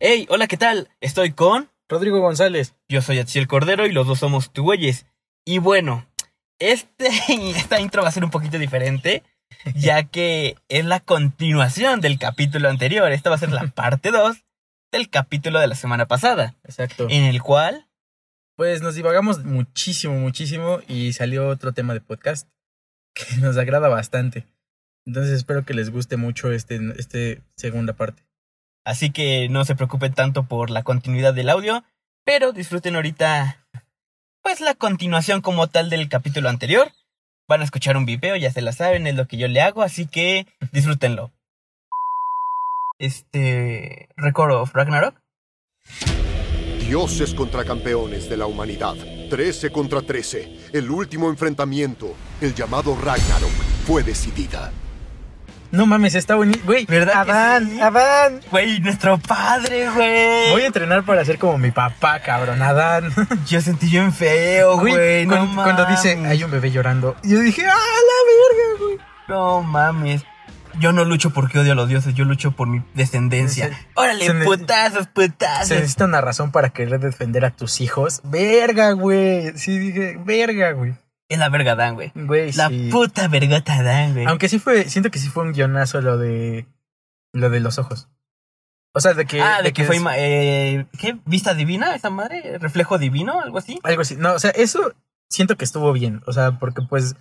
Hey, hola, ¿qué tal? Estoy con. Rodrigo González. Yo soy Atsiel Cordero y los dos somos Tuweyes. Y bueno, este, esta intro va a ser un poquito diferente, ya que es la continuación del capítulo anterior. Esta va a ser la parte 2 del capítulo de la semana pasada, Exacto. en el cual. Pues nos divagamos muchísimo, muchísimo y salió otro tema de podcast que nos agrada bastante. Entonces espero que les guste mucho este, este segunda parte. Así que no se preocupen tanto por la continuidad del audio, pero disfruten ahorita, pues la continuación como tal del capítulo anterior. Van a escuchar un video, ya se la saben, es lo que yo le hago, así que disfrútenlo. Este. Record of Ragnarok. Dioses contra campeones de la humanidad. 13 contra 13. El último enfrentamiento, el llamado Ragnarok, fue decidida. No mames, está bonito. Güey, ¿Verdad Adán, sí? Adán. Güey, nuestro padre, güey. Voy a entrenar para ser como mi papá, cabrón, Adán. Yo sentí bien feo, güey. No cuando, cuando dice, hay un bebé llorando. Yo dije, ¡ah, la verga, güey! No mames. Yo no lucho porque odio a los dioses, yo lucho por mi descendencia. Órale, se putazos, putazos. Se necesita una razón para querer defender a tus hijos. Verga, güey. Sí, dije, verga, güey. Es la verga Dan, güey. Güey, La sí. puta vergota Dan, güey. Aunque sí fue, siento que sí fue un guionazo lo de lo de los ojos. O sea, de que ah, de, que, fue es- ima- eh, ¿qué? ¿Vista divina esa madre? ¿Reflejo divino? ¿Algo así? algo así. No, o sea, eso siento que estuvo bien, o sea, porque pues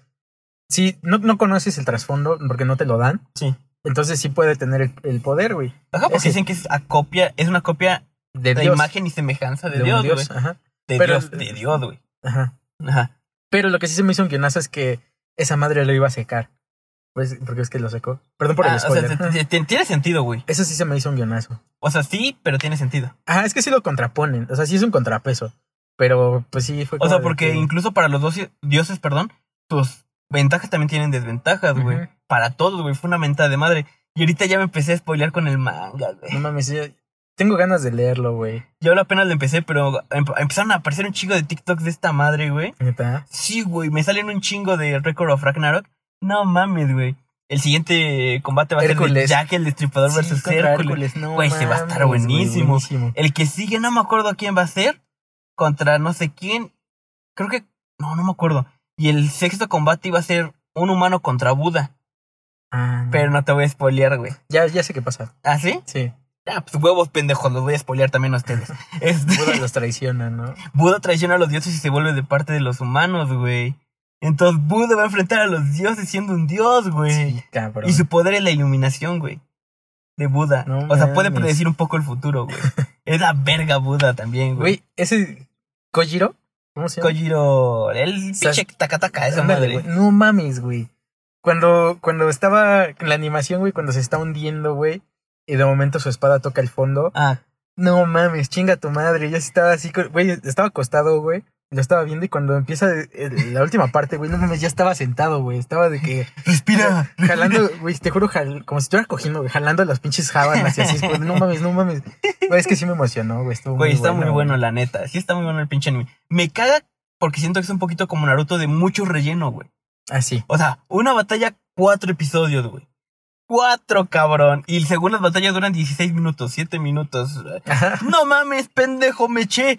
si no, no conoces el trasfondo porque no te lo dan, Sí. entonces sí puede tener el, el poder, güey. Ajá, porque Ese- dicen que es a copia, es una copia De Dios, imagen y semejanza de, de un Dios, Dios, güey. ajá. De Pero- Dios, de Dios, güey. Ajá. Ajá. Pero lo que sí se me hizo un guionazo es que esa madre lo iba a secar. Pues porque es que lo secó. Perdón por Ah, el o sea, spoiler. te- te- te- tiene sentido, güey. Eso sí se me hizo un guionazo. O sea, sí, pero tiene sentido. Ajá, es que sí lo contraponen. O sea, sí es un contrapeso. Pero pues sí fue O sea, porque que- incluso para los dos dioses, perdón, sus ventajas también tienen desventajas, güey. Para todos, güey. Fue una mentada de madre. Y ahorita ya me empecé a spoilear con el manga, güey. No mames, tengo ganas de leerlo, güey. Yo apenas lo empecé, pero em- empezaron a aparecer un chingo de TikToks de esta madre, güey. Neta. Sí, güey, me salen un chingo de Record of Ragnarok. No mames, güey. El siguiente combate va a ser de. Jack el Destripador Sí, versus Hércules. no Güey, se va a estar mames, güey, buenísimo. buenísimo. El que sigue, no me acuerdo quién va a ser. Contra no sé quién. Creo que. No, no me acuerdo. Y el sexto combate iba a ser un humano contra Buda. Ah, Pero no te voy a spoilear, güey. ya, ya sé qué pasa. ¿Ah, sí? Sí. Ah, pues huevos pendejos, los voy a spoilear también a ustedes. Este, Buda los traiciona, ¿no? Buda traiciona a los dioses y se vuelve de parte de los humanos, güey. Entonces Buda va a enfrentar a los dioses siendo un dios, güey. Sí, cabrón. Y su poder es la iluminación, güey. De Buda. No o sea, puede predecir un poco el futuro, güey. es la verga Buda también, güey. Güey, ese Kojiro, ¿cómo se llama? Kojiro, el Sas- pinche tacataca, esa madre. güey. No mames, güey. Cuando, cuando estaba la animación, güey, cuando se está hundiendo, güey, y de momento su espada toca el fondo. Ah, No mames, chinga tu madre. Yo sí estaba así, güey, estaba acostado, güey. Lo estaba viendo y cuando empieza el- la última parte, güey, no mames, ya estaba sentado, güey. Estaba de que respira. jalando, güey, te juro, jal- como si estuviera cogiendo, güey, jalando las pinches jábanas y así. güey, no mames, no mames. Güey, es que sí me emocionó, güey. Estuvo Güey, muy está muy güey. bueno, la neta. Sí está muy bueno el pinche anime. Me caga porque siento que es un poquito como Naruto de mucho relleno, güey. Ah, sí. O sea, una batalla, cuatro episodios, güey. Cuatro, cabrón. Y según las batallas duran 16 minutos, 7 minutos. Ajá. No mames, pendejo, me eché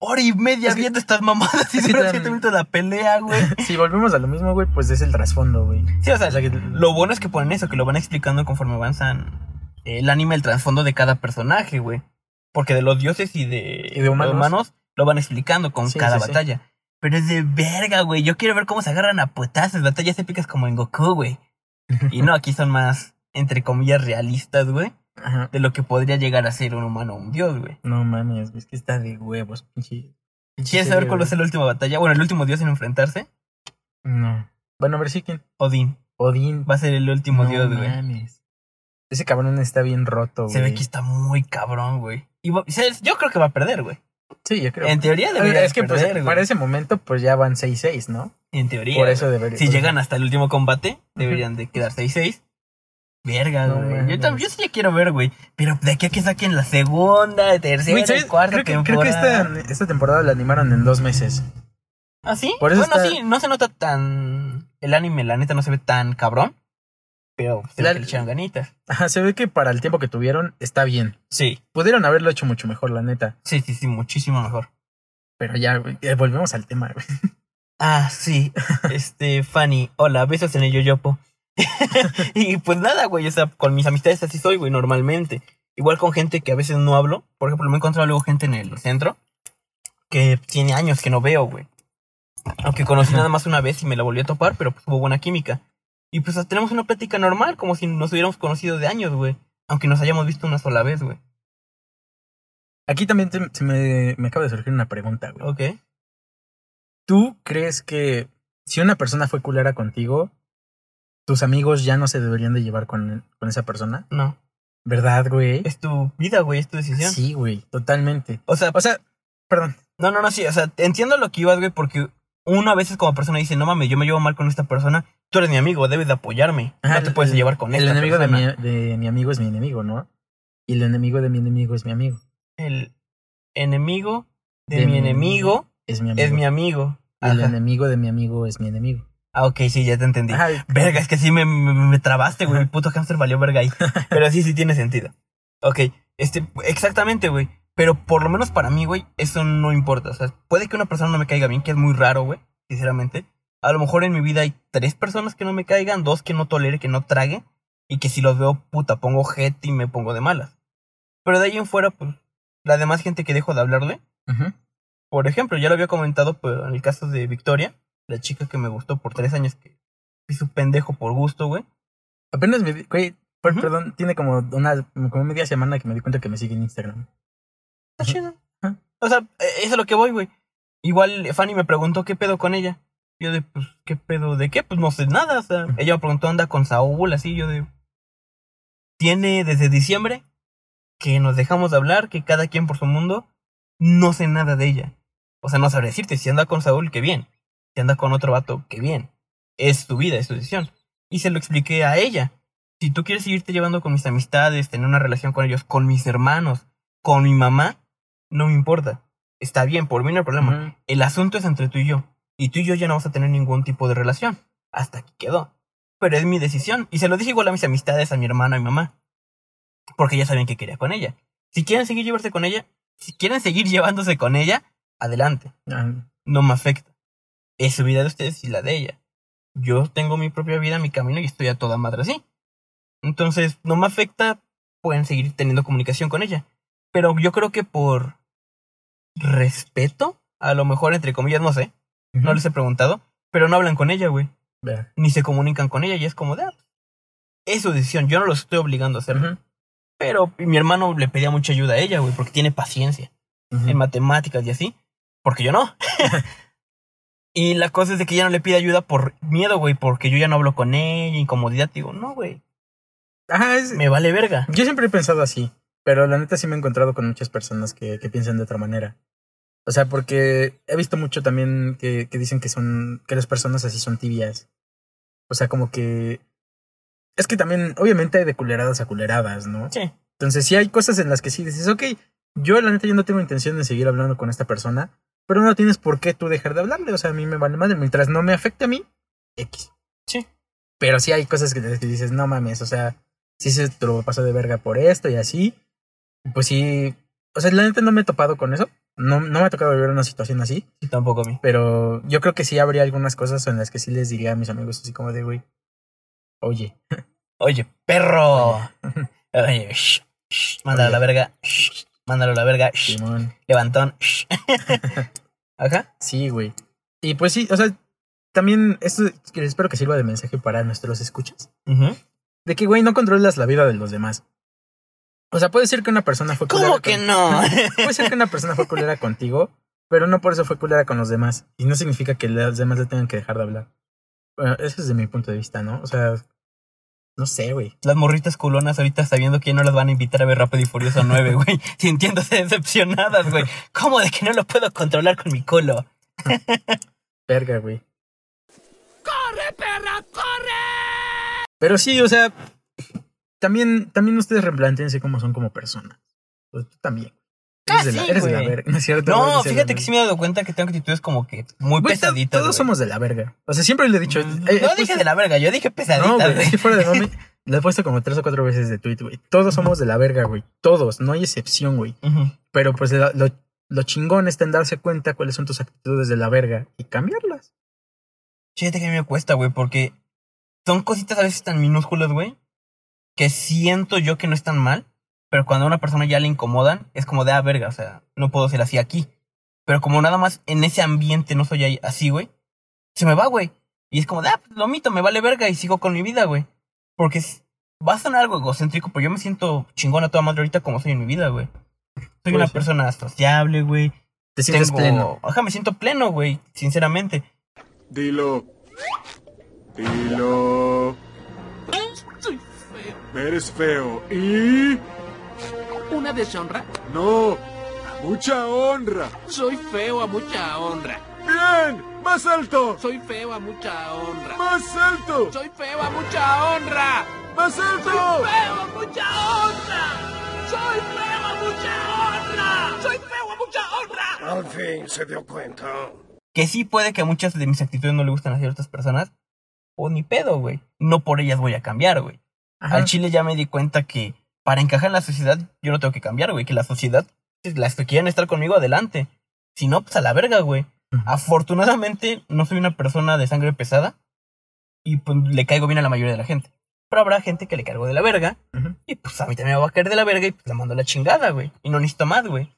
hora y media Es que- viendo estas mamadas y es que dura tan- 7 minutos la pelea, güey. Si volvemos a lo mismo, güey, pues es el trasfondo, güey. Sí, o sea, O sea, que- lo bueno es que ponen eso, que lo van explicando conforme avanzan el anime, el trasfondo de cada personaje, güey. Porque de los dioses y de, Y de humanos. lo van explicando con Sí, cada sí, sí. batalla. Pero es de verga, güey. Yo quiero ver cómo se agarran a puetazos, batallas épicas como en Goku, güey. Y no, aquí son más, entre comillas, realistas, güey. Ajá. De lo que podría llegar a ser un humano o un dios, güey. No mames, es que está de huevos, pinche. ¿Quieres saber cuál va a ser la última batalla? Bueno, el último dios en enfrentarse. No. Bueno, a ver si quién. Odín. Odín. Va a ser el último no dios, güey. mames. Ese cabrón está bien roto, güey. Se ve que está muy cabrón, güey. Y va- se- yo creo que va a perder, güey. Sí, yo creo. En teoría ver, debería es que pues, perder, para ese momento, pues ya van 6-6, ¿no? En teoría. Por eso debería. Si llegan hasta el último combate, deberían de quedar 6-6. Verga, No güey. yo, también, yo sí ya quiero ver, güey. Pero de aquí a que saquen la segunda, tercera, cuarta creo que, creo temporada. que esta, esta temporada la animaron en dos meses. ¿Ah, sí? Por eso bueno, está- sí, no se nota tan... El anime, la neta, no se ve tan cabrón. Pero se ve La- que le echaron ganitas. Ajá, se ve que para el tiempo que tuvieron está bien. Sí, Pudieron haberlo hecho mucho mejor, la neta. sí, sí, sí, muchísimo mejor. Pero ya, güey, eh, volvemos al tema, güey. Ah, sí. Este, Fanny, hola, besos en el yoyopo. y pues nada, güey, o sea, con mis amistades así soy, güey, normalmente. Igual con gente que a veces no hablo. Por ejemplo, me he encontrado luego gente en el centro que tiene años que no veo, güey. Aunque conocí nada más una vez y me la volví a topar, pero pues hubo buena química. Y pues tenemos una plática normal, como si nos hubiéramos conocido de años, güey. Aunque nos hayamos visto una sola vez, güey. Aquí también te- se me, me acaba de surgir una pregunta, güey. Ok. ¿Tú crees que si una persona fue culera contigo, tus amigos ya no se deberían de llevar con, con esa persona? No. ¿Verdad, güey? Es tu vida, güey, es tu decisión. Sí, güey, totalmente. O sea, O sea, perdón. No, no, no, sí, o sea, entiendo lo que ibas, güey, porque uno a veces como persona dice, no mames, yo me llevo mal con esta persona, tú eres mi amigo, debes de apoyarme, Ajá, no te puedes el- llevar con El esta enemigo de mi, de mi amigo es mi enemigo, ¿no? Y el enemigo de mi enemigo es mi amigo. El enemigo de, De mi mi enemigo Es mi amigo. es mi amigo. El enemigo de mi amigo es mi enemigo. Ah, ok, sí, ya te entendí. Verga, es que sí me, me, me trabaste, güey, el puto hamster valió verga ahí. Pero sí, sí tiene sentido. Ok, este, exactamente, güey. Pero por lo menos para mí, güey, eso no importa. O sea, puede que una persona no me caiga bien, que es muy raro, güey, sinceramente. A lo mejor en mi vida hay tres personas que no me caigan, dos que no tolere, que no trague, y que si los veo, puta, pongo jet y me pongo de malas. Pero de ahí en fuera, pues, la demás gente que dejo de hablarle, Ujú. por ejemplo, ya lo había comentado pero en el caso de Victoria, la chica que me gustó por tres años, que hizo pendejo por gusto, güey. Apenas me di, güey, per- perdón, tiene como una, como media semana que me di cuenta que me sigue en Instagram. Está chido. O sea, eh, eso es lo que voy, güey. Igual Fanny me preguntó qué pedo con ella. Yo de, pues, ¿qué pedo de qué? Pues no sé nada. O sea, ella me preguntó, anda con Saúl, así. Yo de. Tiene desde diciembre que nos dejamos de hablar, que cada quien por su mundo. No sé nada de ella. O sea, no sabré decirte. Si anda con Saúl, qué bien. Si anda con otro vato, qué bien. Es tu vida, es tu decisión. Y se lo expliqué a ella. Si tú quieres seguirte llevando con mis amistades, tener una relación con ellos, con mis hermanos, con mi mamá, no me importa. Está bien, por mí no hay problema. El asunto es entre tú y yo. Y tú y yo ya no vamos a tener ningún tipo de relación. Hasta aquí quedó. Pero es mi decisión. Y se lo dije igual a mis amistades, a mi hermana, a mi mamá. Porque ya sabían que quería con ella. Si quieren seguir llevarse con ella, si quieren seguir llevándose con ella, adelante. No me afecta. Es su vida de ustedes y la de ella. Yo tengo mi propia vida, mi camino y estoy a toda madre así. Entonces, no me afecta, pueden seguir teniendo comunicación con ella. Pero yo creo que por respeto, a lo mejor entre comillas, no sé, no les he preguntado, pero no hablan con ella, güey. Ni se comunican con ella y es como de, ah, es su decisión, yo no los estoy obligando a hacerlo. Pero mi hermano le pedía mucha ayuda a ella, güey, porque tiene paciencia en matemáticas y así, porque yo no. y la cosa es de que ella no le pide ayuda por miedo, güey, porque yo ya no hablo con ella, incomodidad. Digo, no, güey, Ajá, es- me vale verga. yo siempre he pensado así, pero la neta sí me he encontrado con muchas personas que, que piensan de otra manera. O sea, porque he visto mucho también que, que dicen que son, que las personas así son tibias. O sea, como que... Es que también, obviamente hay de culeradas a culeradas, ¿no? Sí, Entonces sí hay cosas en las que sí dices, ok, yo la neta yo no tengo intención de seguir hablando con esta persona, pero no tienes por qué tú dejar de hablarle, o sea, a mí me vale madre, mientras no me afecte a mí, X. Sí. Pero sí hay cosas que, que dices, no mames, o sea, sí se te lo pasó de verga por esto y así, pues sí, o sea, la neta no me he topado con eso, no, no me ha tocado vivir una situación así, sí, tampoco a mí. pero yo creo que sí habría algunas cosas en las que sí les diría a mis amigos así como de, güey, oye, Oye, perro. oye, Oye, shh, shh, mándalo a la verga. shh, mándalo a la verga. shh, Simón. levantón. shh. Ajá. Sí, güey. Y pues sí, o sea, también esto que espero que sirva de mensaje para nuestros escuchas. De que, güey, no controlas la vida de los demás. O sea, puede ser que una persona fue ¿Cómo culera que con- no? Puede ser que una persona fue culera contigo, pero no por eso fue culera con los demás. Y no significa que los demás le tengan que dejar de hablar. Bueno, eso es de mi punto de vista, ¿no? O sea, no sé, güey. Las morritas culonas ahorita sabiendo que ya no las van a invitar a ver Rápido y Furioso 9, güey. Sintiéndose decepcionadas, güey. ¿Cómo de que no lo puedo controlar con mi culo? Verga, güey. ¡Corre, perra, corre! Pero sí, o sea, también, también ustedes replantéense cómo son como personas. Pues tú también. Eres, de, la, sí, eres de la güey. verga, ¿no es cierto? Fíjate que sí me he dado cuenta que tengo actitudes como que muy Güey, pesaditas. Todos güey. somos de la verga. O sea, siempre le he dicho. eh, No he- dije puesto- de la verga, yo dije pesaditas. No, güey, güey. es que fuera de mami, le he puesto como tres o cuatro veces de tweet, güey. Todos somos de la verga, güey. Todos, no hay excepción, güey. Pero pues lo, lo, lo chingón está en darse cuenta cuáles son tus actitudes de la verga y cambiarlas. Fíjate que a mí me cuesta, güey, porque son cositas a veces tan minúsculas, güey, que siento yo que no están mal, pero cuando a una persona ya le incomodan, es como de, ah, verga, o sea, no puedo ser así aquí. Pero como nada más en ese ambiente no soy así, güey, se me va, güey. Y es como de, ah, pues lo mito, me vale verga y sigo con mi vida, güey. Porque es- va a sonar algo egocéntrico, pero yo me siento chingona toda madre ahorita como soy en mi vida, güey. Soy una ser. persona sociable, güey. Te sientes Tengo- pleno. Ajá, me siento pleno, güey, sinceramente. Dilo. Dilo. Soy feo. Eres feo. ¿Y? ¿Una deshonra? No. A mucha honra. Soy feo a mucha honra. Bien. Más alto. Soy feo a mucha honra. Más alto. Soy feo a mucha honra. Más Soy alto. feo a mucha honra. Soy feo a mucha honra. Soy feo a mucha honra. Al fin se dio cuenta. que sí puede que muchas de mis actitudes no le gusten a ciertas personas, o ni pedo, güey. No por ellas voy a cambiar, güey. Al chile ya me di cuenta que para encajar en la sociedad yo no tengo que cambiar, güey. Que la sociedad, las que quieren estar conmigo, adelante. Si no, pues a la verga, güey. Afortunadamente no soy una persona de sangre pesada y pues le caigo bien a la mayoría de la gente. Pero habrá gente que le caigo de la verga y pues a mí también me va a caer de la verga y pues la mando a la chingada, güey. Y no necesito más, güey.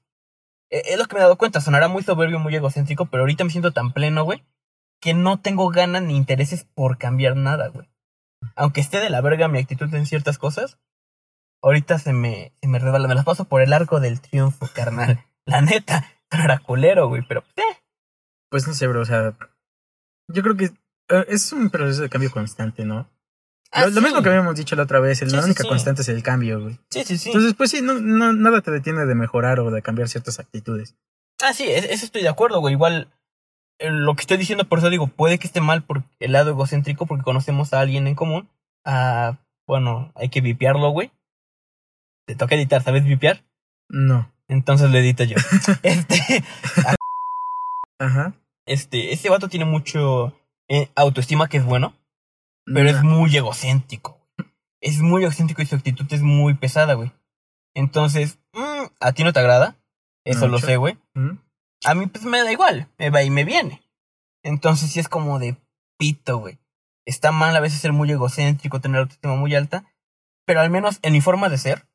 Eh, Es lo que me he dado cuenta. Sonará muy soberbio, muy egocéntrico, pero ahorita me siento tan pleno, güey, que no tengo ganas ni intereses por cambiar nada, güey. Aunque esté de la verga mi actitud en ciertas cosas, ahorita se me, se me resbala. Me las paso por el arco del triunfo, carnal. La neta, era culero, güey, pero pues, eh. Pues no sé, bro. O sea, yo creo que eh, es un proceso de cambio constante, ¿no? Ah, lo, mismo que habíamos dicho la otra vez, Sí, la sí, única constante es el cambio, güey. Sí, sí, sí. Entonces, pues sí, no, no, nada te detiene de mejorar o de cambiar ciertas actitudes. Ah, sí, es- eso estoy de acuerdo, güey. Igual, eh, lo que estoy diciendo, por eso digo, puede que esté mal por el lado egocéntrico, porque conocemos a alguien en común. Ah, bueno, hay que vipearlo, güey. Te toca editar, ¿sabes vipear? No. Entonces lo edito yo. este, Ajá. este, este vato tiene mucho eh, autoestima que es bueno, pero es muy egocéntrico. Es muy egocéntrico y su actitud es muy pesada, güey. Entonces, mm, a ti no te agrada. Eso lo sé, güey. Ujú. A mí pues me da igual, me va y me viene. Entonces sí es como de pito, güey. Está mal a veces ser muy egocéntrico, tener autoestima muy alta, pero al menos en mi forma de ser,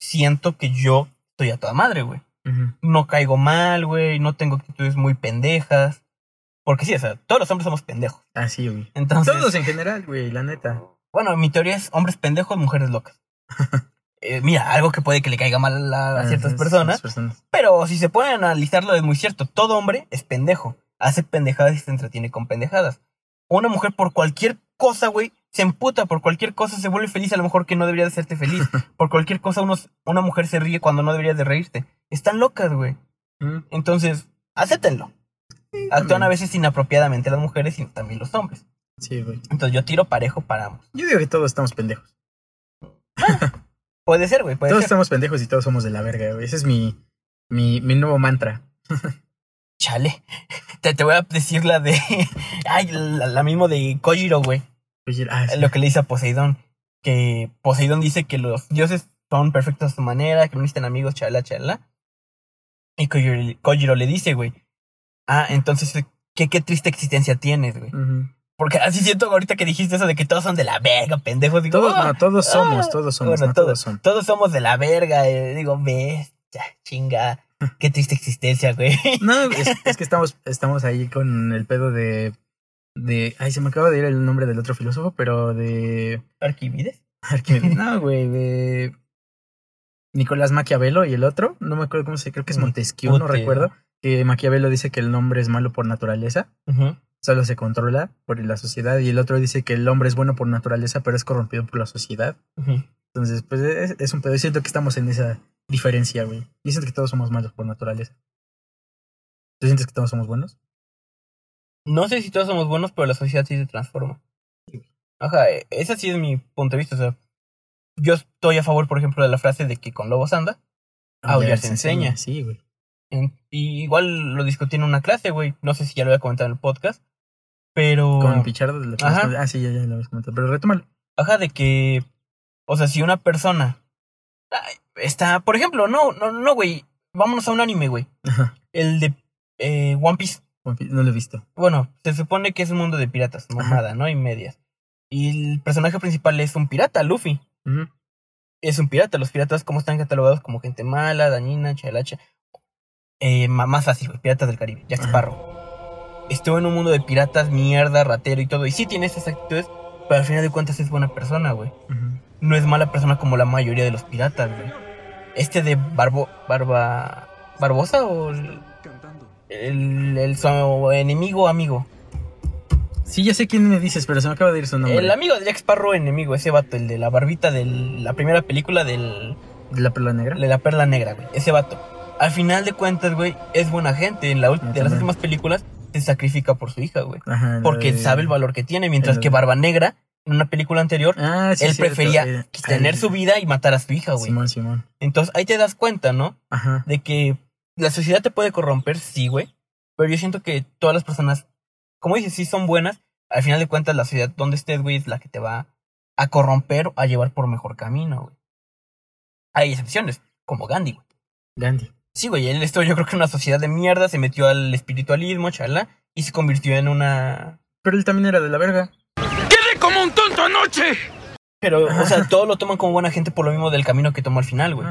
siento que yo estoy a toda madre, güey. No caigo mal, güey, no tengo actitudes muy pendejas. Porque sí, o sea, todos los hombres somos pendejos. Así, güey. Entonces, Todos en general, güey, la neta. bueno, mi teoría es hombres pendejos, mujeres locas. Eh, mira, algo que puede que le caiga mal a, a ciertas personas, personas. Pero si se pueden analizarlo es muy cierto. Todo hombre es pendejo. Hace pendejadas y se entretiene con pendejadas. Una mujer por cualquier cosa, güey, se emputa por cualquier cosa, se vuelve feliz a lo mejor que no debería de hacerte feliz. Por cualquier cosa unos, una mujer se ríe cuando no debería de reírte. Están locas, güey. Ujú. Entonces, acéptenlo. Actúan también. a veces inapropiadamente las mujeres y también los hombres. Sí, güey. Entonces yo tiro parejo para ambos. Yo digo que todos estamos pendejos. Puede ser, güey, todos ser. estamos pendejos y todos somos de la verga, güey. Ese es mi, mi, mi nuevo mantra. Chale. Te, te voy a decir la de... Ay, la, la mismo de Kojiro, güey. Oye, ah, sí. lo que le dice a Poseidón. Que Poseidón dice que los dioses son perfectos a su manera, que no necesitan amigos, chala, chala. Y Kojiro, Kojiro le dice, güey. Ah, entonces, ¿qué, qué triste existencia tienes, güey? Porque así siento ahorita que dijiste eso de que todos son de la verga, pendejos. Digo, Todos, no, todos somos, Ah. todos somos, Bueno, no todos, todos son. todos somos de la verga. eh, digo, ves, ya, chinga. Qué triste existencia, güey. No, es, es que estamos, estamos ahí con el pedo de, de. Ay, se me acaba de ir el nombre del otro filósofo, pero de. ¿Arquimedes? Arquímedes. No, güey, de. Nicolás Maquiavelo y el otro, no me acuerdo cómo se creo que es Mm, Montesquieu, no recuerdo. Que Maquiavelo dice que el hombre es malo por naturaleza, Ujú. solo se controla por la sociedad, y el otro dice que el hombre es bueno por naturaleza, pero es corrompido por la sociedad. Ujú. Entonces, pues es, es un pedo. Yo siento que estamos en esa diferencia, güey. Yo siento que todos somos malos por naturaleza. ¿Tú sientes que todos somos buenos? No sé si todos somos buenos, pero la sociedad sí se transforma. Ajá, e- ese sí es mi punto de vista. O sea, yo estoy a favor, por ejemplo, de la frase de que con lobos anda. Aullar se enseña. Sí, güey. Y igual lo discutí en una clase, güey. No sé si ya lo había comentado en el podcast. Pero. Con Pichardo. de la Ajá. Ah, sí, ya, ya lo habías comentado. Pero retómalo. Ajá, de que. O sea, si una persona. Está. Por ejemplo, no, no, no, güey. Vámonos a un anime, güey. Ajá. El de eh, One Piece. One Piece, No lo he visto. Bueno, se supone que es un mundo de piratas, mamada, ¿no? Y medias. Y el personaje principal es un pirata, Luffy. Es un pirata. Los piratas, como están catalogados como gente mala, dañina, chalacha. Eh, más fácil, güey. Piratas del Caribe. Jack Ajá. Sparrow. Estuvo en un mundo de piratas, mierda, ratero y todo. Y sí tiene esas actitudes, pero al final de cuentas es buena persona, güey. Ujú. No es mala persona como la mayoría de los piratas, güey. Este de Barbo... Barba... ¿Barbosa o el, el, el- su enemigo amigo? Sí, ya sé quién me dices, pero se me acaba de ir su nombre. El amigo de Jack Sparrow enemigo, ese vato, el de la barbita de la primera película del, ¿De la perla negra? de la perla negra, güey. Ese vato. Al final de cuentas, güey, es buena gente. En la de las últimas películas se sacrifica por su hija, güey. Ajá. Porque de- sabe el valor que tiene. Mientras que Barba Negra, en una película anterior, Ah, sí, él cierto, prefería eh, tener su vida y matar a su hija, güey. Simón, Simón. Entonces ahí te das cuenta, ¿no? Ajá. De que la sociedad te puede corromper, sí, güey. Pero yo siento que todas las personas, como dices, sí son buenas. Al final de cuentas, la sociedad donde estés, güey, es la que te va a corromper o a llevar por mejor camino, güey. Hay excepciones, como Gandhi, güey. Gandhi. Sí, güey, él estuvo yo creo que en una sociedad de mierda, se metió al espiritualismo, chala, y se convirtió en una... Pero él también era de la verga. ¡Quedé como un tonto anoche! Pero, o sea, todos lo toman como buena gente por lo mismo del camino que tomó al final, güey.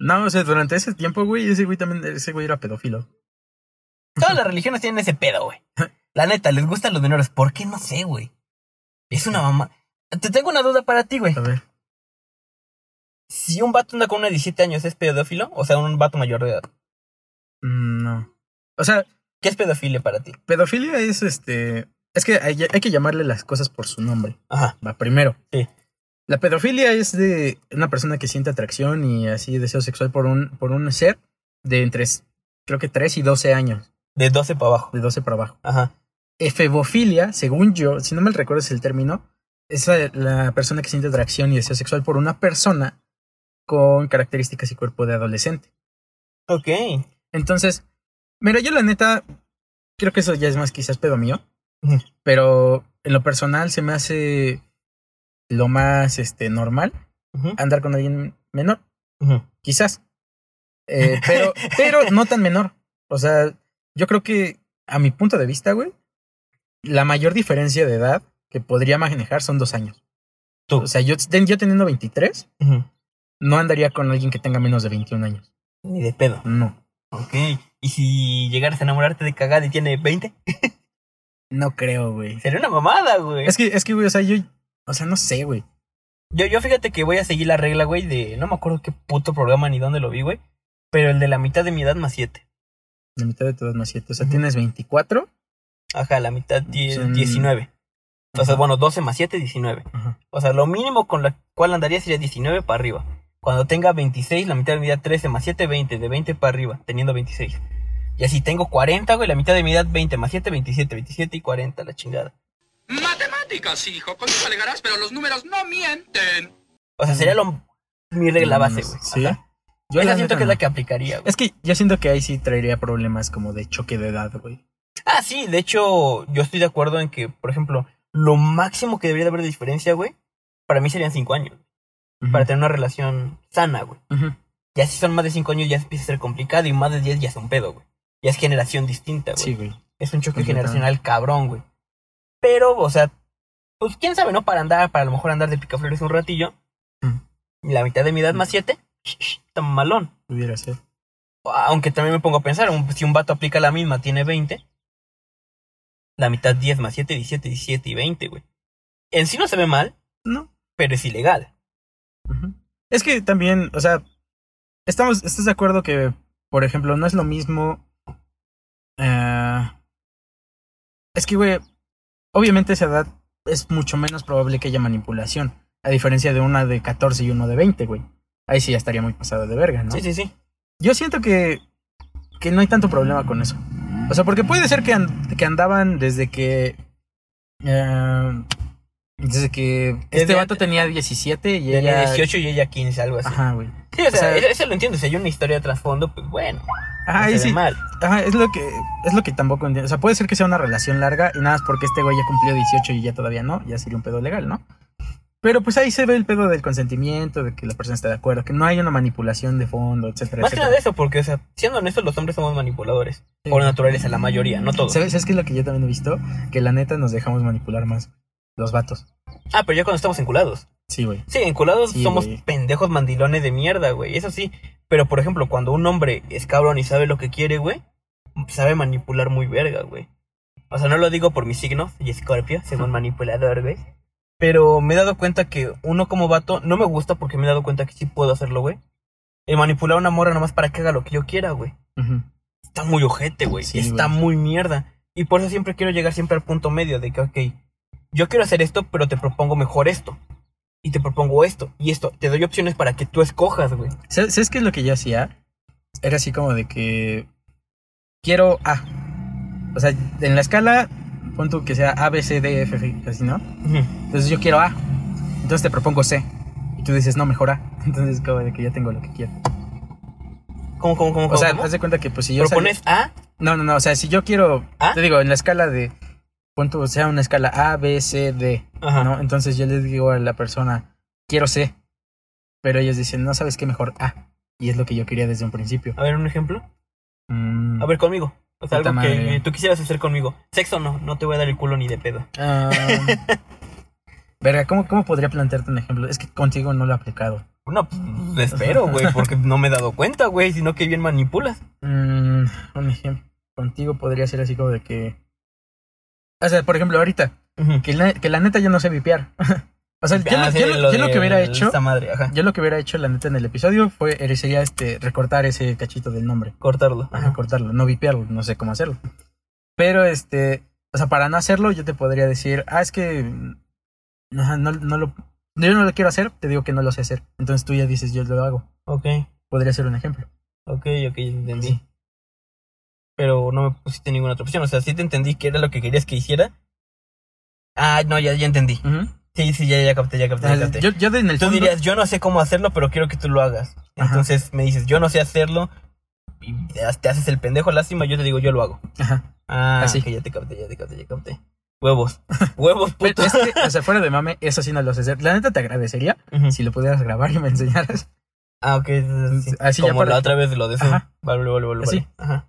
No, o sea, durante ese tiempo, güey, ese güey también, ese güey era pedófilo. Todas las religiones tienen ese pedo, güey. La neta, les gustan los menores. ¿Por qué? No sé, güey. Es una mamá. Te tengo una duda para ti, güey. A ver. Si un vato anda con una de 17 años, ¿es pedófilo? O sea, un vato mayor de edad. Mm, No. O sea, ¿Qué es pedofilia para ti? pedofilia es este. Es que hay, hay que llamarle las cosas por su nombre. Ajá. Va, primero. Sí. La pedofilia es de una persona que siente atracción y así deseo sexual por un, por un ser de entre, creo que 3 y 12 años, De 12 para abajo. de 12 para abajo. Ajá. Efebofilia, según yo, si no me recuerdo es el término, es la, la persona que siente atracción y deseo sexual por una persona con características y cuerpo de adolescente. Ok. Entonces, mira, yo la neta, creo que eso ya es más quizás pedo mío. Pero en lo personal se me hace lo más este, normal andar con alguien menor, quizás. Eh, pero, pero no tan menor. O sea, yo creo que, a mi punto de vista, güey, la mayor diferencia de edad que podría manejar son dos años. Tú. O sea, yo, ten- yo teniendo 23, Ujú. no andaría con alguien que tenga menos de 21 años. Ni de pedo. No. Ok. ¿Y si llegaras a enamorarte de cagada y tiene 20? No creo, güey. Sería una mamada, güey. Es que, es que, güey, o sea, yo, o sea, no sé, güey. Yo, yo fíjate que voy a seguir la regla, güey, de... No me acuerdo qué puto programa ni dónde lo vi, güey. Pero el de la mitad de mi edad más 7. La mitad de todas más 7. O sea, tienes 24. Ajá, la mitad die- Son- 19. O sea, Ajá. bueno, 12 más 7, 19. Ajá. O sea, lo mínimo con la cual andaría sería 19 para arriba. Cuando tenga 26, la mitad de mi edad 13 más 7, 20. De 20 para arriba, teniendo 26. Y así tengo 40, güey, la mitad de mi edad 20 más 7, 27. 27 y 40, la chingada. Matemáticas, hijo. Con eso alegarás, pero los números no mienten. O sea, sería lo, mi regla base, güey. Sí. Ajá. Yo Esa siento que es la que aplicaría, güey. Es que yo siento que ahí sí traería problemas como de choque de edad, güey. Ah, sí, de hecho, yo estoy de acuerdo en que, por ejemplo, lo máximo que debería de haber de diferencia, güey, para mí serían 5 años. Para tener una relación sana, güey. Ya si son más de 5 años ya empieza a ser complicado y más de 10 ya es un pedo, güey. Ya es generación distinta, güey. Sí, güey. Es un choque generacional cabrón, güey. Pero, o sea, pues quién sabe, ¿no? Para andar, para a lo mejor andar de picaflores un ratillo. Mm. La mitad de mi edad más 7, está malón. Pudiera ser. Aunque también me pongo a pensar, un- si un vato aplica la misma, tiene 20. La mitad 10 más 7, 17, 17 y 20, güey. En sí no se ve mal, No. pero es ilegal. Es que también, o sea, estamos, ¿estás de acuerdo que, por ejemplo, no es lo mismo? Eh, es que, güey, obviamente esa edad es mucho menos probable que haya manipulación, a diferencia de una de 14 y uno de 20, güey. Ahí sí ya estaría muy pasado de verga, ¿no? Sí, sí, sí. Yo siento que, que no hay tanto problema con eso. O sea, porque puede ser que, que andaban desde que... eh, Desde que este vato tenía 17 y Tenía ella... 18 y ella 15, algo así. Ajá, güey. Sí, o sea, O sea- eso, eso lo entiendo. Si hay una historia de trasfondo, pues bueno. Ajá, no sí. mal. Ajá, es lo que es lo que tampoco entiendo. O sea, puede ser que sea una relación larga y nada más porque este güey ya cumplió 18 y ya todavía no, ya sería un pedo legal, ¿no? Pero pues ahí se ve el pedo del consentimiento, de que la persona está de acuerdo, que no hay una manipulación de fondo, etcétera, Más que etcétera. nada de eso, porque, o sea, siendo honestos, los hombres somos manipuladores. Sí. Por naturaleza, la mayoría, no todos. ¿Sabes, ¿Sabes qué es lo que yo también he visto? Que la neta nos dejamos manipular más. Los vatos. Ah, pero ya cuando estamos enculados. Sí, güey. Sí, enculados Sí, somos pendejos mandilones de mierda, güey. Eso sí. Pero, por ejemplo, cuando un hombre es cabrón y sabe lo que quiere, güey, sabe manipular muy verga, güey. O sea, no lo digo por mi signo, soy escorpio, según manipulador, güey. Pero me he dado cuenta que uno como vato no me gusta porque me he dado cuenta que sí puedo hacerlo, güey. El manipular a una morra nomás para que haga lo que yo quiera, güey. Está muy ojete, güey. Sí, Está muy mierda. Y por eso siempre quiero llegar siempre al punto medio de que, ok, yo quiero hacer esto, pero te propongo mejor esto. Y te propongo esto y esto. Te doy opciones para que tú escojas, güey. ¿Sabes, qué es lo que yo hacía? Era así como de que quiero A. O sea, en la escala, pon tú que sea A, B, C, D, F, F, así, ¿no? Entonces yo quiero A. Entonces te propongo C. Y tú dices, no, mejor A. Entonces como de que ya tengo lo que quiero. ¿Cómo, cómo, cómo? O sea, haz de cuenta que pues si yo... salgo- propones A, No, no, no. O sea, si yo quiero... ¿A? Te digo, en la escala de... Pon tú, sea una escala A, B, C, D. Ajá. ¿no? Entonces yo le digo a la persona, quiero C. Pero ellos dicen, no sabes qué mejor A. Y es lo que yo quería desde un principio. a ver un ejemplo. Mm. A ver conmigo. O sea, algo que tú quisieras hacer conmigo. Sexo no, no te voy a dar el culo ni de pedo. Ah, verga, ¿cómo, ¿cómo podría plantearte un ejemplo? Es que contigo no lo he aplicado. No, pues, espero, güey, porque no me he dado cuenta, güey, sino que bien manipulas. Mm, un ejemplo. Contigo podría ser así como de que... O sea, por ejemplo, ahorita, que la, que la neta yo no sé vipear. o sea, yo, Ah, lo- sí, yo lo- yo lo de que hubiera hecho... Madre, ajá. Yo lo que hubiera hecho, la neta, en el episodio fue, sería este, recortar ese cachito del nombre. Cortarlo. Ajá, Ajá. cortarlo, no vipearlo, no sé cómo hacerlo. Pero este, o sea, para no hacerlo, yo te podría decir, ah, es que ajá, no, no lo, yo no lo quiero hacer, te digo que no lo sé hacer. Entonces tú ya dices, yo lo hago. Ok, Podría ser un ejemplo. ok, ok, entendí. Sí. Pero no me pusiste ninguna otra opción. O sea, sí te entendí que era lo que querías que hiciera. Ah, no, ya, ya entendí. Ujú. Sí, sí, ya, ya capté, ya capté, ya capté. Yo, yo en el Tú fondo- dirías, yo no sé cómo hacerlo, pero quiero que tú lo hagas. Ajá. Entonces me dices, yo no sé hacerlo. Y te ha- te haces el pendejo, lástima. Yo te digo, yo lo hago. Ajá. Ah, Así. ok, ya te capté, ya te capté, ya capté. Huevos. Huevos, puto. es que, o sea, fuera de mame, eso sí no lo sé. La neta te agradecería Ujú. si lo pudieras grabar y me enseñaras. Ah, ok. sí. Así ya Como para- la otra vez lo de eso. Ajá. Vale, vale, vale, Así. vale. Ajá.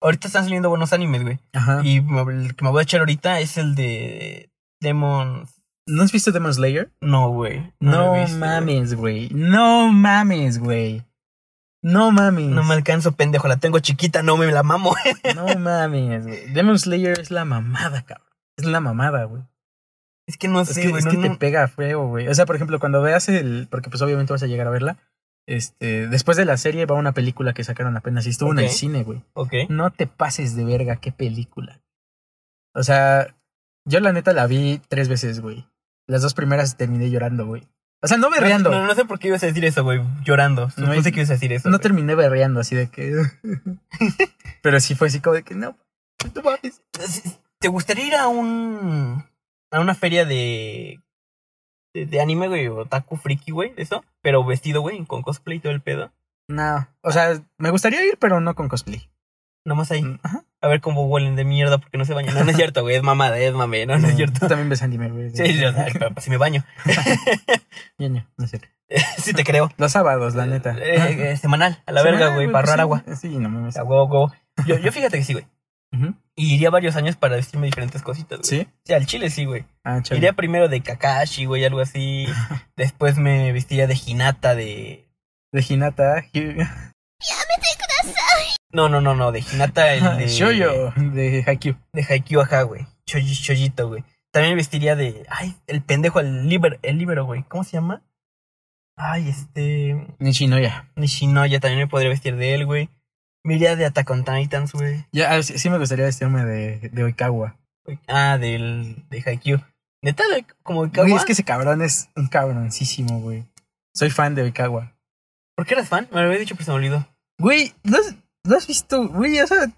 Ahorita están saliendo buenos animes, güey. Ajá. Y el que me voy a echar ahorita es el de Demon. ¿No has visto Demon Slayer? No, güey. No, visto, mames, güey. No mames, güey. No mames. No me alcanzo, pendejo. La tengo chiquita, no me la mamo. No mames, güey. Demon Slayer es la mamada, cabrón. Es la mamada, güey. es que no Es sé, que, güey. es no- que te pega feo, güey. O sea, por ejemplo, cuando veas el. Porque pues obviamente vas a llegar a verla. Este. Después de la serie va una película que sacaron apenas y estuvo en el cine, güey. Ok. No te pases de verga, qué película. O sea, yo la neta la vi tres veces, güey. Las dos primeras terminé llorando, güey. O sea, no berreando. No, no, no sé por qué ibas a decir eso, güey. Llorando. No, y- que ibas a decir eso. No terminé berreando así de que. Pero sí fue así como de que no. ¿Te gustaría ir a un. a una feria de. De, de anime, güey? Otaku friki, güey. Eso. Pero vestido, güey, con cosplay y todo el pedo. No. O sea, me gustaría ir, pero no con cosplay. Nomás ahí. Mm, Ajá. A ver cómo huelen de mierda porque no se bañan. No, no es cierto, güey. Es mamada, es mame. No, no es cierto. Tú también ves anime, güey. Sí, sí, o sea, pero pues si me baño. Ñoño, no es cierto. sí te creo. Los sábados, la neta. Eh, eh, semanal, a la Semanal, verga, güey, para pues ahorrar sí. agua. Sí, no mames. A huevo, huevo. Yo, yo fíjate que sí, güey. Y iría varios años para vestirme diferentes cositas, güey. ¿Sí? Sí, al chile sí, güey. Ah. Iría primero de Kakashi, güey, algo así. Después me vestiría de Hinata de. De Hinata. No, no, no, no, de Hinata el de. Shoyo. De Haikyuu. De Haikyuu, ajá, güey. Chojito, güey. También me vestiría de. Ay, el pendejo, el libero, el libero, güey. ¿Cómo se llama? Ay, este. Nishinoya. Nishinoya también me podría vestir de él, güey. Me iría de Attack on Titans, güey. Ya, ah, sí, sí me gustaría vestirme de, de Oikawa. Ah, del. de Haikyuu. Neta, de, como de Güey, es que ese cabrón es un cabroncísimo, güey. Soy fan de Oikawa. ¿Por qué eras fan? Me lo había dicho, pero se me olvidó. Güey, ¿no has, no has visto? Güey, o sea,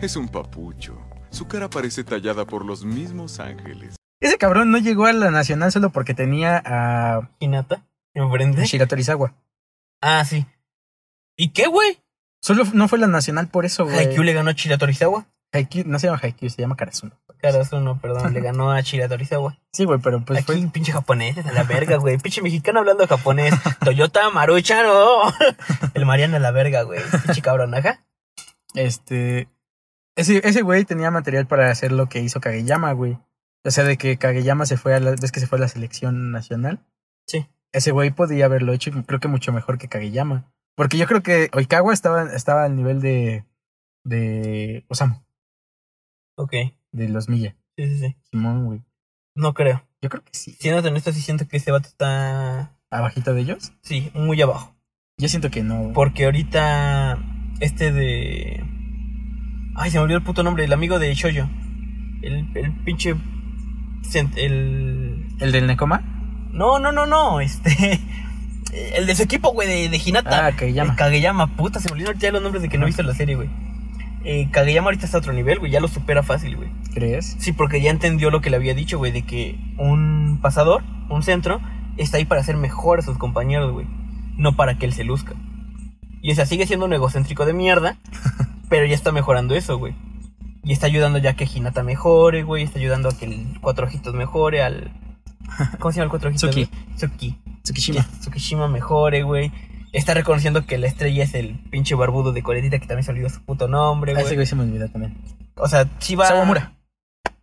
Es un papucho. Su cara parece tallada por los mismos ángeles. Ese cabrón no llegó a la nacional solo porque tenía a, Hinata, enfrente. a Shira Torizawa. Ah, sí. ¿Y qué, güey? Solo no fue la nacional por eso, güey. Haikyuu le ganó a Chira Torizawa. Haikyuu- no se llama Haikyuu, se llama Karasuno. Karasuno, perdón, le ganó a Chira Torizawa. Sí, güey, pero pues Aquí, fue. pinche japonés, a la verga, güey. Pinche mexicano hablando japonés. Toyota Maruchano. El Mariano a la verga, güey. Pinche cabrón, ajá. Este. Ese, ese güey tenía material para hacer lo que hizo Kageyama, güey. O sea, de que Kageyama se fue a la. ¿Ves que se fue a la selección nacional? Sí. Ese güey podía haberlo hecho y creo que mucho mejor que Kageyama. Porque yo creo que Oikawa estaba, estaba al nivel de. de. Osamu, Ok. de los Milla. Sí, sí, sí. Simón, güey. No creo. Yo creo que sí. Siendo honesto, sí siento que ese vato está. Abajito de ellos. Sí, muy abajo. Yo siento que no. güey. Porque ahorita. Este de. Ay, se me olvidó el puto nombre. El amigo de Shoyo. El, el pinche. El. ¿El del Nekoma? No, no, no, no. Este. El de su equipo, güey, de, de Hinata. Ah, Kageyama. Eh, Kageyama, puta, se me olvidaron ahorita ya los nombres de que no he visto la serie, güey. Eh, Kageyama ahorita está a otro nivel, güey, ya lo supera fácil, güey. ¿Crees? Sí, porque ya entendió lo que le había dicho, güey, de que un pasador, un centro, está ahí para hacer mejor a sus compañeros, güey. No para que él se luzca. Y o sea, sigue siendo un egocéntrico de mierda, pero ya está mejorando eso, güey. Y está ayudando ya que Hinata mejore, güey. Está ayudando a que el Cuatro Ojitos mejore, al... ¿Cómo se llama el Cuatro Ojitos? Tsuki. Tsuki. Tsukishima. Que Tsukishima mejore, güey. Está reconociendo que la estrella es el pinche barbudo de coletita que también se olvidó su puto nombre, Ah, ese güey. güey se me olvidó también. O sea, Chiva... Sawamura.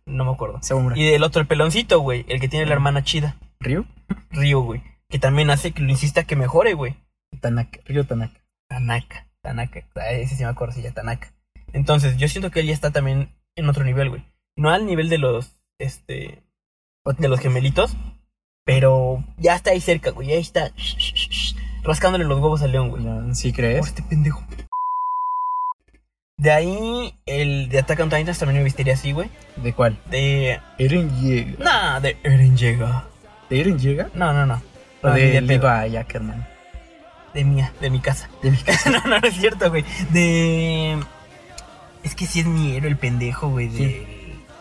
No me acuerdo. Sawamura. Y del otro, el peloncito, güey. El que tiene la hermana chida. ¿Ryu? Ryo, güey. Que también hace que lo insista que mejore, güey. Tanaka. Ryu Tanaka. Tanaka. Tanaka. Ah, Ese sí me acuerdo, sí, ya Tanaka. Entonces, yo siento que él ya está también en otro nivel, güey. No al nivel de los, este... De los gemelitos. Pero ya está ahí cerca, güey. Ya está... Rascándole los huevos al león, güey. No, ¿Sí Por crees? este pendejo. De ahí, el de Attack on Titans también me vistiría así, güey. ¿De cuál? De... ¿Eren llega? Nah, de Eren llega. ¿De Eren llega? No, no, no. ¿O No, de. Levi Ackerman? De mía, de mi casa. De mi casa. no, no, no es cierto, güey. De. Es que sí es mi héroe el pendejo, güey. De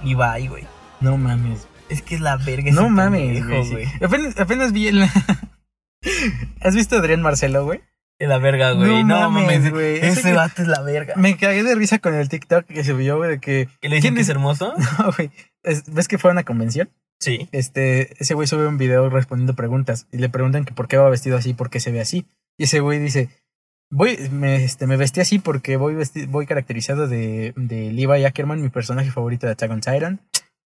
Levi, güey. No mames. Es que es la verga. No mames, güey. Apenas, apenas vi el... ¿Has visto a Adrián Marcelo, güey? Es la verga, güey. No No, mames, güey. Ese, Ese vato es la verga. Me cagué de risa con el TikTok que subió, güey, de que... ¿Que le dicen ¿Quién que es hermoso? No, güey. Es- ¿Ves que fue a una convención? Sí. Este, ese güey sube un video respondiendo preguntas y le preguntan que por qué va vestido así, por qué se ve así. Y ese güey dice, voy, me, este, me vestí así porque voy, vesti- voy caracterizado de, de Levi Ackerman, mi personaje favorito de Attack on Titan.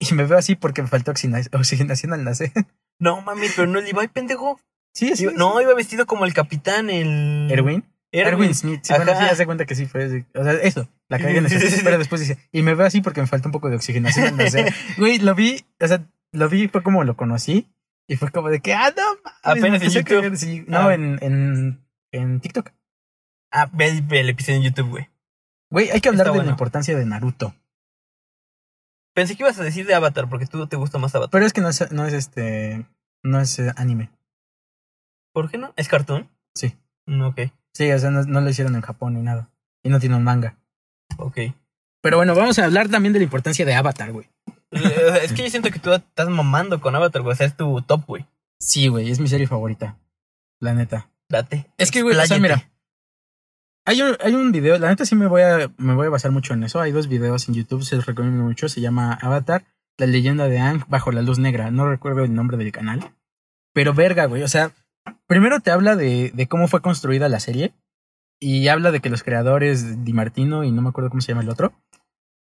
Y me veo así porque me faltó oxigenación al nacer. No mames, pero no es Levi, pendejo. sí, sí. No, iba vestido como el capitán, el. Erwin. Erwin. Erwin Smith. Sí, bueno, sí, hace cuenta que sí fue. O sea, eso, la cagué en sí. Pero después dice, y me veo así porque me falta un poco de oxigenación al nacer. Güey, lo vi, o sea, lo vi, fue como lo conocí. Y fue como de que, ah, no, Apenas en YouTube. sí. No, Ah. en, en, en TikTok. Ah, ve el, ve el episodio en YouTube, güey. Güey, hay que hablar Está de bueno. la importancia de Naruto. Pensé que ibas a decir de Avatar, porque tú te gusta más Avatar. Pero es que no es, no es este. No es eh, anime. ¿Por qué no? ¿Es cartoon? Sí. Mm, Ok, Sí, o sea, no, no lo hicieron en Japón ni nada. Y no tiene un manga. ok. Pero bueno, vamos a hablar también de la importancia de Avatar, güey. Eh, es que yo siento que tú estás mamando con Avatar, güey. O sea, es tu top, güey. Sí, güey, es mi serie favorita. La neta. Date. Es que, güey, o sea, mira. Hay un, hay un video, la neta sí me voy, a, me voy a basar mucho en eso. Hay dos videos en YouTube, se los recomiendo mucho. Se llama Avatar, la leyenda de Aang bajo la luz negra. No recuerdo el nombre del canal. Pero verga, güey. O sea, primero te habla de, de cómo fue construida la serie. Y habla de que los creadores, Di Martino y no me acuerdo cómo se llama el otro,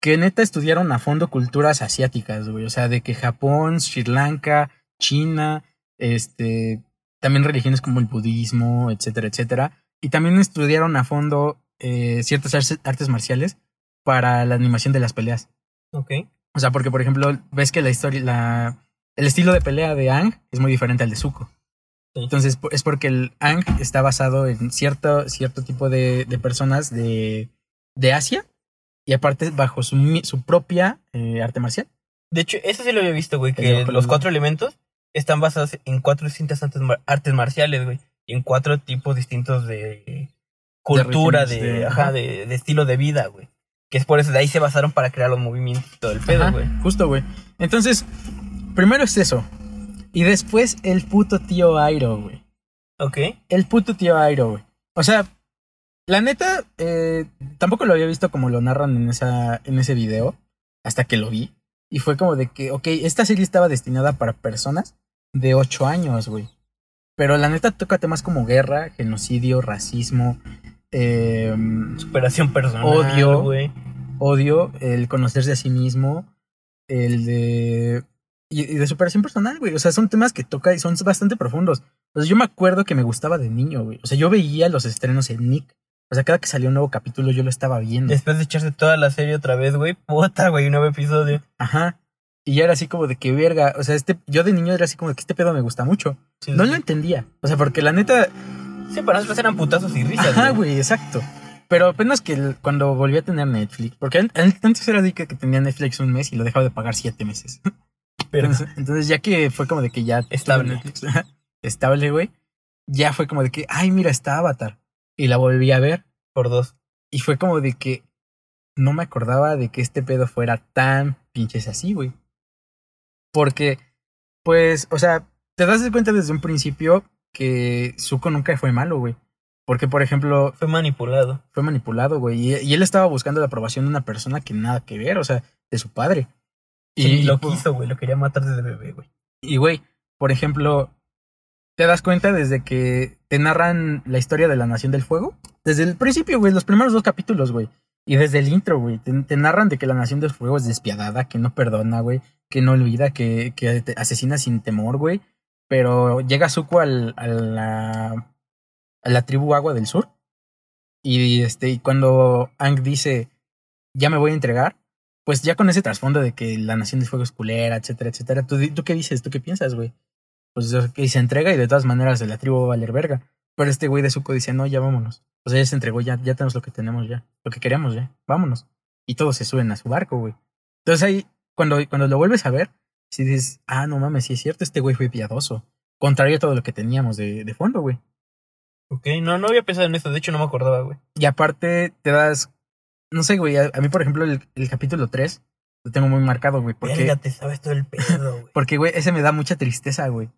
que neta estudiaron a fondo culturas asiáticas, güey. O sea, de que Japón, Sri Lanka, China, este, también religiones como el budismo, etcétera, etcétera. Y también estudiaron a fondo eh, ciertas artes, marciales para la animación de las peleas. Ok. O sea, porque por ejemplo, ves que la historia, la, el estilo de pelea de Ang es muy diferente al de Zuko. Sí. Entonces es porque el Ang está basado en cierto, cierto tipo de, de personas de, de Asia y aparte bajo su, su propia eh, arte marcial. De hecho, eso sí lo había visto, güey. Que los cuatro elementos están basados en cuatro distintas artes marciales, güey. En cuatro tipos distintos de cultura, de, ajá, de, de estilo de vida, güey. Que es por eso de ahí se basaron para crear los movimientos y todo el pedo, güey. Justo, güey. Entonces, primero es eso. Y después el puto tío Airo, güey. Ok. El puto tío Airo, güey. O sea, la neta, eh, tampoco lo había visto como lo narran en, esa, en ese video, hasta que lo vi. Y fue como de que, ok, esta serie estaba destinada para personas de 8 años, güey. Pero la neta toca temas como guerra, genocidio, racismo, eh, Superación personal. Odio. odio, el conocerse a sí mismo, el de... Y, y de superación personal, güey. O sea, son temas que toca y son bastante profundos. O sea, yo me acuerdo que me gustaba de niño, güey. O sea, yo veía los estrenos en Nick. O sea, cada que salía un nuevo capítulo yo lo estaba viendo. Después de echarse toda la serie otra vez, güey. Puta, güey, un nuevo episodio. Ajá. Y ya era así como de que verga. O sea, este, yo de niño era así como de que este pedo me gusta mucho. Sí, No sí. lo entendía. O sea, porque la neta. Sí, para nosotros eran putazos y risas. Ajá, güey, exacto. Pero apenas que el- cuando volví a tener Netflix. Porque an- an- antes era de que que tenía Netflix un mes y lo dejaba de pagar siete meses. Pero Entonces, entonces ya que fue como de que ya Estable. Netflix, estable, güey. Ya fue como de que, ay, mira, está Avatar. Y la volví a ver. por dos. Y fue como de que no me acordaba de que este pedo fuera tan pinches así, güey. Porque, pues, o sea, te das cuenta desde un principio que Zuko nunca fue malo, güey. Porque, por ejemplo, Fue manipulado. fue manipulado, güey. Y, y él estaba buscando la aprobación de una persona que nada que ver, o sea, de su padre. Y, lo pues, quiso, güey. Lo quería matar desde bebé, güey. Y, güey, por ejemplo, te das cuenta desde que te narran la historia de la Nación del Fuego. Desde el principio, güey, los primeros dos capítulos, güey. Y desde el intro, güey, te, te narran de que la Nación del Fuego es despiadada, que no perdona, güey, que no olvida, que, que asesina sin temor, güey. Pero llega Zuko al, a, la, tribu Agua del Sur. Y, este, cuando Ang dice, ya me voy a entregar, pues ya con ese trasfondo de que la Nación del Fuego es culera, etcétera, etcétera, ¿tú, ¿tú qué dices? ¿Tú qué piensas, güey? Pues que se entrega y de todas maneras de la tribu va a valer verga. Pero este güey de Zuko dice, no, ya vámonos. O sea, ya se entregó, ya, ya tenemos lo que tenemos ya. Lo que queríamos ya. Vámonos. Y todos se suben a su barco, güey. Entonces ahí, cuando, cuando lo vuelves a ver, si dices, ah, no mames, sí es cierto, este güey fue piadoso. Contrario a todo lo que teníamos de, de fondo, güey. Ok, no, no había pensado en eso. De hecho, no me acordaba, güey. Y aparte te das, no sé, güey, a, a mí por ejemplo el, el capítulo 3 lo tengo muy marcado, güey. Porque, Verga, te sabes todo el pedo, güey. porque, güey, ese me da mucha tristeza, güey.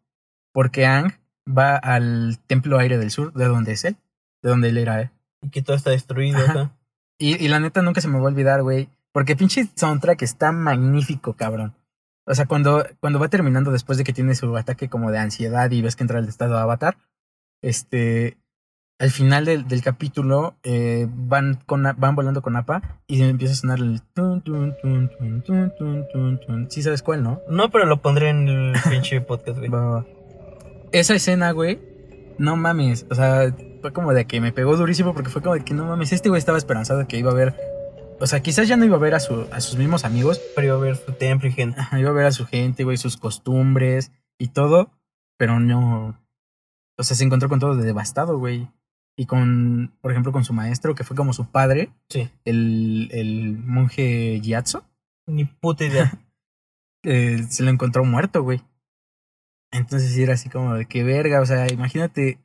Porque Ang va al Templo Aire del Sur, de donde es él, de donde él era, eh. y que todo está destruido, Ajá. ajá. Y, y la neta nunca se me va a olvidar, güey. Porque pinche soundtrack está magnífico, cabrón. O sea, cuando, cuando va terminando después de que tiene su ataque como de ansiedad y ves que entra el estado de avatar, este, al final del, del capítulo eh, van, con, van volando con APA y empieza a sonar el... tun, tun, tun, tun, tun, tun, tun. Sí sabes cuál, ¿no? No, pero lo pondré en el pinche podcast, güey. Esa escena, güey, no mames. O sea, fue como de que me pegó durísimo porque fue como de que no mames. Este güey estaba esperanzado de que iba a ver. O sea, quizás ya no iba a ver a, su, a sus mismos amigos. Pero iba a ver su templo y gente. Iba a ver a su gente, güey, sus costumbres y todo. Pero no. O sea, se encontró con todo de devastado, güey. Y con, por ejemplo, con su maestro, que fue como su padre, Sí. el, el monje Gyatso. Ni puta idea. eh, se lo encontró muerto, güey. Entonces era así como de que verga, o sea, imagínate.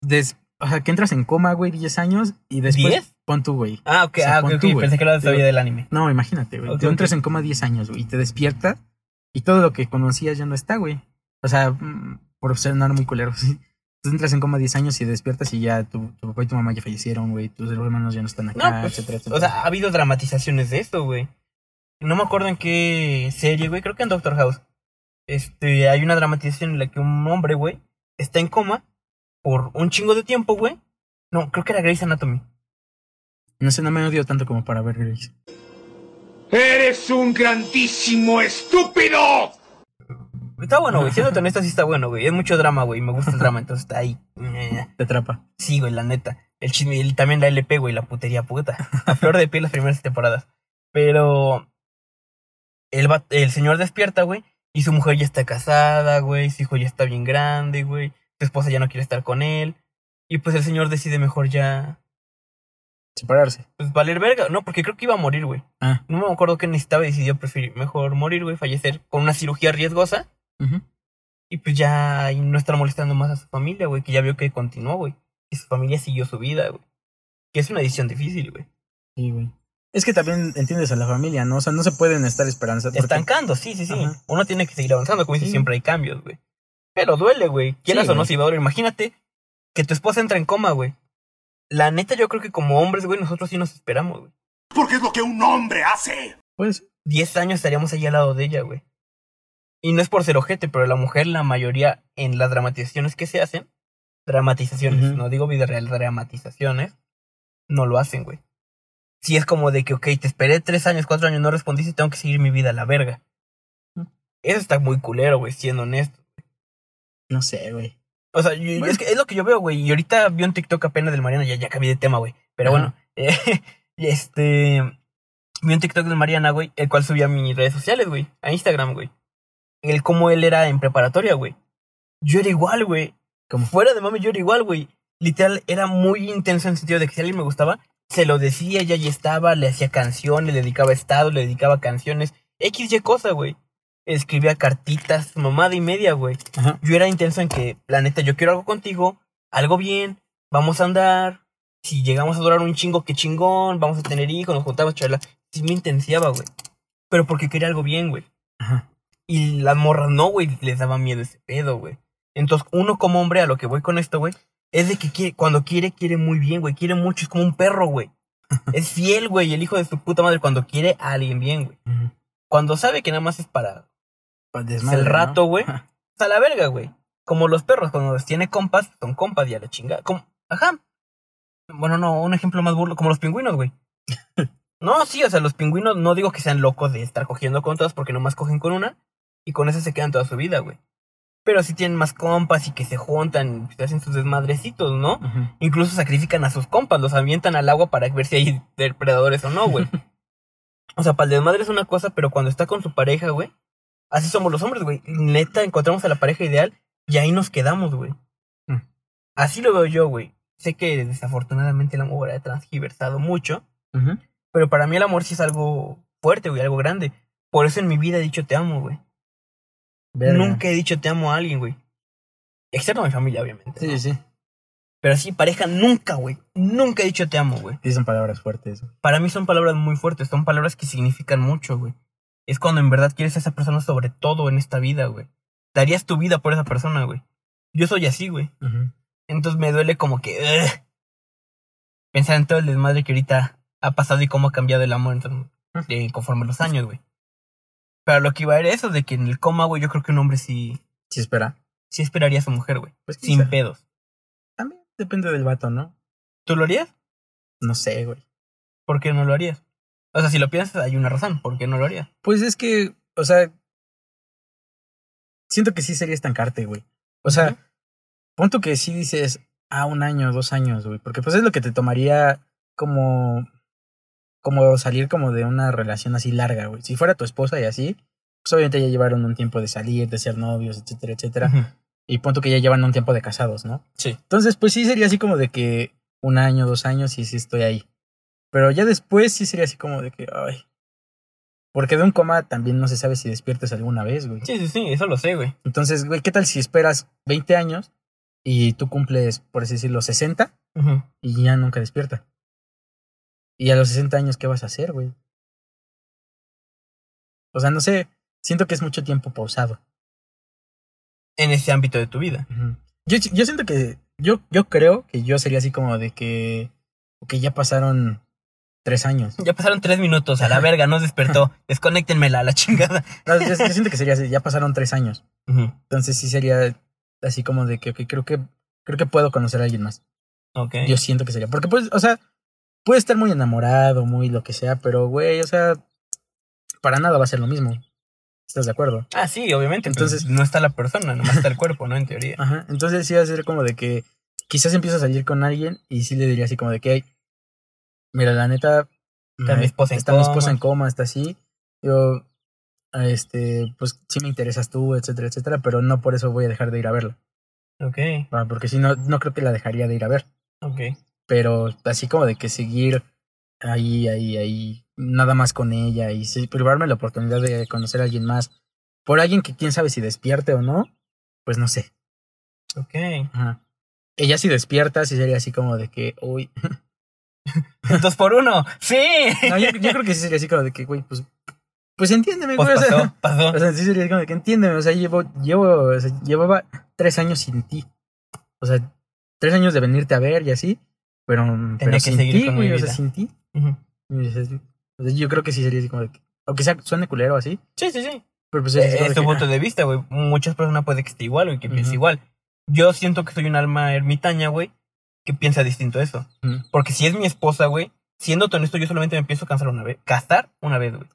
des- o sea, que entras en coma, güey, 10 años y después. ¿Diez? Pon tú, güey. Ah, ok, O sea, ah, ok, pon ok. tú, güey. Pensé que Pero- sabía del anime. No, imagínate, güey. Ok, Te entras en coma 10 años, güey, y te despiertas y todo lo que conocías ya no está, güey. O sea, mm, por sonar muy culero, sí. Tú entras en coma 10 años y despiertas y ya tu, tu papá y tu mamá ya fallecieron, güey. Tus hermanos ya no están acá, No, pues, etcétera, etcétera. o sea, ha habido dramatizaciones de esto, güey. No me acuerdo en qué serie, güey. Creo que en Doctor House. Este, hay una dramatización en la que un hombre, güey, está en coma por un chingo de tiempo, güey. No, creo que era Grey's Anatomy. No sé, no me odio tanto como para ver Grace. ¡Eres un grandísimo estúpido! Está bueno, güey. Siendo honesto, sí está bueno, güey. Es mucho drama, güey. Me gusta el drama, entonces está ahí. Te atrapa. Sí, güey, la neta. El chisme, y también la LP, güey, la putería puta. A flor de piel las primeras temporadas. Pero el, va- el señor despierta, güey, y su mujer ya está casada, güey, su hijo ya está bien grande, güey, su esposa ya no quiere estar con él. Y pues el señor decide mejor ya, Separarse. pues valer verga. No, porque creo que iba a morir, güey. Ah. No me acuerdo qué necesitaba y decidió preferir mejor morir, güey, fallecer con una cirugía riesgosa. Y pues ya y no estar molestando más a su familia, güey, que ya vio que continuó, güey. Que su familia siguió su vida, güey. Que es una decisión difícil, güey. Sí, güey. Es que también entiendes a la familia, ¿no? O sea, no se pueden estar esperanza. porque- Estancando, sí, sí, sí. Ajá. Uno tiene que seguir avanzando, como dices, Sí. siempre hay cambios, güey. Pero duele, güey. Quieras Sí, o no, si va a doler. Imagínate que tu esposa entra en coma, güey. La neta, yo creo que como hombres, güey, nosotros sí nos esperamos, güey. Porque es lo que un hombre hace. Pues, 10 años estaríamos ahí al lado de ella, güey. Y no es por ser ojete, pero la mujer, la mayoría en las dramatizaciones que se hacen, dramatizaciones, no digo vida real, dramatizaciones, no lo hacen, güey. Si es como de que, ok, te esperé tres años, cuatro años, no respondiste y tengo que seguir mi vida a la verga. Eso está muy culero, güey, siendo honesto. no sé, güey. O sea, yo- Bueno. es, que es lo que yo veo, güey. Y ahorita vi un TikTok apenas del Mariana, ya, ya cambié de tema, güey. Pero Ajá. bueno, eh, este. Vi un TikTok del Mariana, güey, el cual subía a mis redes sociales, güey, a Instagram, güey. El cómo él era en preparatoria, güey. Yo era igual, güey. ¿Cómo? Fuera de mami, yo era igual, güey. Literal, era muy intenso en el sentido de que si alguien me gustaba, se lo decía, ya ahí estaba, le hacía canciones, le dedicaba estado, le dedicaba canciones. X, Y cosa, güey. Escribía cartitas, mamada y media, güey Ajá. yo era intenso en que, la neta, yo quiero algo contigo, algo bien, vamos a andar, si llegamos a durar un chingo, qué chingón, vamos a tener hijos, nos juntamos, charla. Sí me intensiaba, güey. Pero porque quería algo bien, güey. Ajá. Y las morras no, güey, les daba miedo ese pedo, güey. Entonces, uno como hombre, a lo que voy con esto, güey, es de que quiere, cuando quiere, quiere muy bien, güey. Quiere mucho, es como un perro, güey. Es fiel, güey, el hijo de su puta madre cuando quiere a alguien bien, güey. Cuando sabe que nada más es para Pues el ¿no? rato, güey. Ajá. a la verga, güey. Como los perros, cuando los tiene compas, son compas y a la chingada. Como, ajá. Bueno, no, un ejemplo más burlo, como los pingüinos, güey. no, sí, o sea, los pingüinos no digo que sean locos de estar cogiendo con todas porque nomás cogen con una y con esa se quedan toda su vida, güey. Pero sí tienen más compas y que se juntan, se hacen sus desmadrecitos, ¿no? Incluso sacrifican a sus compas, los avientan al agua para ver si hay depredadores o no, güey. o sea, para el desmadre es una cosa, pero cuando está con su pareja, güey, así somos los hombres, güey. Neta, encontramos a la pareja ideal y ahí nos quedamos, güey. Mm. Así lo veo yo, güey. Sé que desafortunadamente el amor ha transgiversado mucho, pero para mí el amor sí es algo fuerte, güey, algo grande. Por eso en mi vida he dicho te amo, güey. Nunca he dicho te amo a alguien, güey. Excepto a mi familia, obviamente. Sí, ¿no? sí. Pero sí, pareja, nunca, güey. Nunca he dicho te amo, güey. Sí, son palabras fuertes. güey. Para mí son palabras muy fuertes, son palabras que significan mucho, güey. Es cuando en verdad quieres a esa persona sobre todo en esta vida, güey. Darías tu vida por esa persona, güey. Yo soy así, güey. Entonces me duele como que... pensar en todo el desmadre que ahorita ha pasado y cómo ha cambiado el amor entonces, eh, conforme los años, güey. Pero lo que iba a era eso, de que en el coma, güey, yo creo que un hombre sí, Sí, espera. sí esperaría a su mujer, güey. Pues Sin quizá. pedos. También depende del vato, ¿no? ¿Tú lo harías? No sé, güey. ¿Por qué no lo harías? O sea, si lo piensas, hay una razón. ¿Por qué no lo harías? Pues es que, o sea, siento que sí sería estancarte, güey. O sea, punto que sí dices, ah, un año, dos años, güey. Porque pues es lo que te tomaría como, como salir como de una relación así larga, güey. Si fuera tu esposa y así, pues obviamente ya llevaron un tiempo de salir, de ser novios, etcétera, etcétera. Y punto que ya llevan un tiempo de casados, ¿no? Sí. Entonces, pues sí sería así como de que un año, dos años y sí estoy ahí. Pero ya después sí sería así como de que, ay. Porque de un coma también no se sabe si despiertes alguna vez, güey. Sí, sí, sí, eso lo sé, güey. Entonces, güey, ¿qué tal si esperas 20 años y tú cumples, por así decirlo, 60 Ujú. y ya nunca despierta? Y a los 60 años, ¿qué vas a hacer, güey? O sea, no sé, siento que es mucho tiempo pausado. En ese ámbito de tu vida. Yo, yo siento que, yo, yo creo que yo sería así como de que, que ya pasaron tres años. Ya pasaron tres minutos, a la verga, no despertó. Desconéctenmela la chingada. No, yo, yo siento que sería así, ya pasaron tres años. Entonces sí sería así como de que, ok, creo que, creo que puedo conocer a alguien más. Ok. Yo siento que sería. Porque pues, o sea, puede estar muy enamorado, muy lo que sea, pero güey, o sea, para nada va a ser lo mismo. ¿Estás de acuerdo? Ah, sí, obviamente. Entonces- Entonces, no está la persona, nomás está el cuerpo, ¿no? En teoría. Ajá. Entonces sí va a ser como de que quizás empiezo a salir con alguien y sí le diría así como de que, "Ay, mira, la neta, Está mi esposa en está mi esposa coma". en coma, está así. Yo, este, pues sí me interesas tú, etcétera, etcétera, pero no por eso voy a dejar de ir a verla. Ok, Ah, Porque si no, no creo que la dejaría de ir a ver. ok. Pero así como de que seguir ahí, ahí, ahí, nada más con ella y sí, privarme la oportunidad de conocer a alguien más. Por alguien que quién sabe si despierte o no, pues no sé. Ok. Ajá. Ella si despierta, sí sería así como de que, uy, Dos por uno. Sí. No, yo, yo creo que sí sería así como de que, güey, pues, pues entiéndeme, Pues güey. o sea, pasó, pasó. O sea, sí sería como de que entiéndeme, o sea, llevo, llevo, o sea, llevaba tres años sin ti. O sea, tres años de venirte a ver y así, pero, pero que sin ti, güey, o sea, sin ti. O sea, yo creo que sí sería así como de que, aunque sea, suene culero así, Sí, sí, sí. pero pues Eh, es, de tu que, punto ah, de vista, güey. Muchas personas puede que esté igual, güey, que piense igual. Yo siento que soy un alma ermitaña, güey, que piensa distinto a eso. Porque si es mi esposa, güey, siendo honesto, yo solamente me pienso cansar una vez. Casar una vez, güey.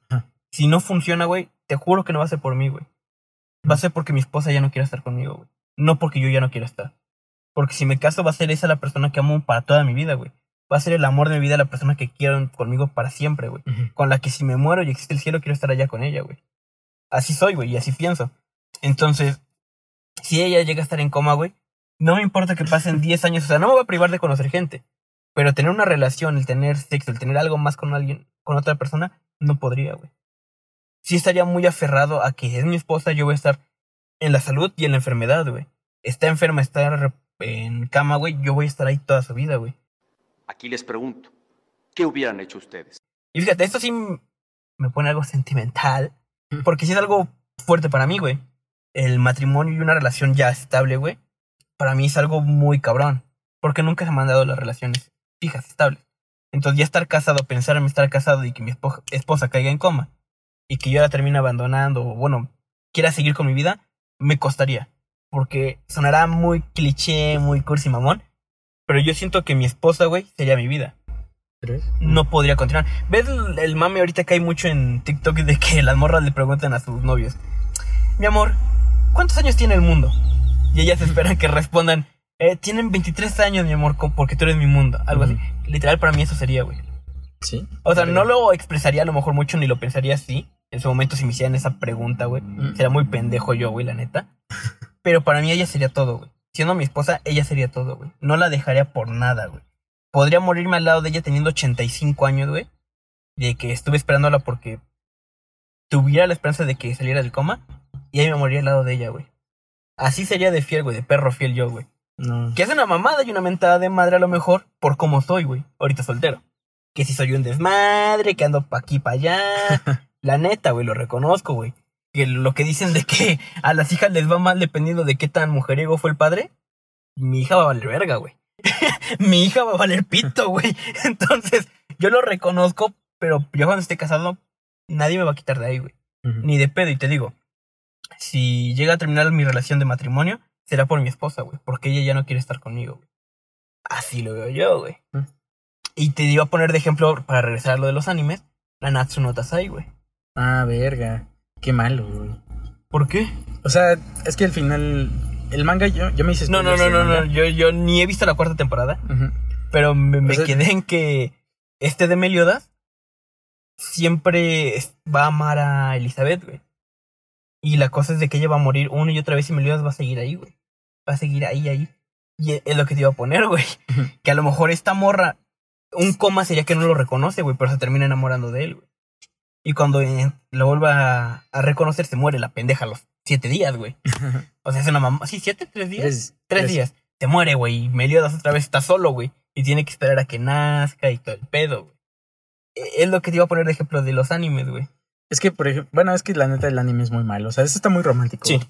Si no funciona, güey, te juro que no va a ser por mí, güey. Va a ser porque mi esposa ya no quiere estar conmigo, güey. No porque yo ya no quiera estar. Porque si me caso, va a ser esa la persona que amo para toda mi vida, güey. Va a ser el amor de mi vida la persona que quiero conmigo para siempre, güey. Con la que si me muero y existe el cielo, quiero estar allá con ella, güey. Así soy, güey, y así pienso. Entonces, si ella llega a estar en coma, güey, no me importa que pasen 10 años, o sea, no me voy a privar de conocer gente. Pero tener una relación, el tener sexo, el tener algo más con alguien, con otra persona, no podría, güey. Sí estaría muy aferrado a que es mi esposa, yo voy a estar en la salud y en la enfermedad, güey. Está enferma, está en cama, güey, yo voy a estar ahí toda su vida, güey. Aquí les pregunto, ¿qué hubieran hecho ustedes? Y fíjate, esto sí me pone algo sentimental. Porque sí es algo fuerte para mí, güey. El matrimonio y una relación ya estable, güey. Para mí es algo muy cabrón. Porque nunca se me han dado las relaciones fijas, estables. Entonces ya estar casado, pensar en estar casado y que mi esposa, esposa caiga en coma. Y que yo la termine abandonando o, bueno, quiera seguir con mi vida, me costaría. Porque sonará muy cliché, muy cursi mamón. Pero yo siento que mi esposa, güey, sería mi vida ¿Tres? no podría continuar. ¿Ves el, el mame ahorita que hay mucho en TikTok de que las morras le preguntan a sus novios? Mi amor, ¿cuántos años tiene el mundo? Y ellas esperan que respondan, eh, tienen 23 años, mi amor, porque tú eres mi mundo. Algo así. Literal, para mí eso sería, güey. Sí. O sea, no lo expresaría a lo mejor mucho ni lo pensaría así. En su momento, si me hicieran esa pregunta, güey, Mm. sería muy pendejo yo, güey, la neta. Pero para mí ella sería todo, güey. Siendo mi esposa, ella sería todo, güey. No la dejaría por nada, güey. Podría morirme al lado de ella teniendo 85 años, güey. De que estuve esperándola porque tuviera la esperanza de que saliera del coma. Y ahí me moriría al lado de ella, güey. Así sería de fiel, güey, de perro fiel yo, güey. No. Que es una mamada y una mentada de madre a lo mejor por cómo soy, güey. Ahorita soltero. Que si soy un desmadre, que ando pa' aquí, pa' allá. La neta, güey, lo reconozco, güey. Que lo que dicen de que a las hijas les va mal dependiendo de qué tan mujeriego fue el padre. Mi hija va a valer verga, güey. Mi hija va a valer pito, güey. Entonces, yo lo reconozco, pero yo cuando esté casado, nadie me va a quitar de ahí, güey ni de pedo. Y te digo, si llega a terminar mi relación de matrimonio, será por mi esposa, güey. Porque ella ya no quiere estar conmigo, güey. Así lo veo yo, güey. Mm. Y te iba a poner de ejemplo, para regresar a lo de los animes, la Natsu no Tatsai, güey. Ah, verga. Qué malo, güey. ¿Por qué? O sea, es que al final. El manga, yo, yo me hice. No, no, no, no, no. Yo, yo ni he visto la cuarta temporada, pero me, me O sea- quedé en que este de Meliodas siempre va a amar a Elizabeth, güey. Y la cosa es de que ella va a morir una y otra vez y Meliodas va a seguir ahí, güey. Va a seguir ahí, ahí. Y es- es lo que te iba a poner, güey. Que a lo mejor esta morra, un coma sería que no lo reconoce, güey, pero se termina enamorando de él, güey. Y cuando eh, lo vuelva a, reconocer, se muere la pendeja a los siete días, güey. O sea, es una mamá. ¿Sí, siete? ¿Tres días? Tres, Tres días. Se muere, güey. Y Meliodas otra vez está solo, güey. Y tiene que esperar a que nazca y todo el pedo, güey. E- Es lo que te iba a poner de ejemplo de los animes, güey. Es que, por ejemplo, bueno, es que la neta el anime es muy malo. O sea, eso está muy romántico. Sí.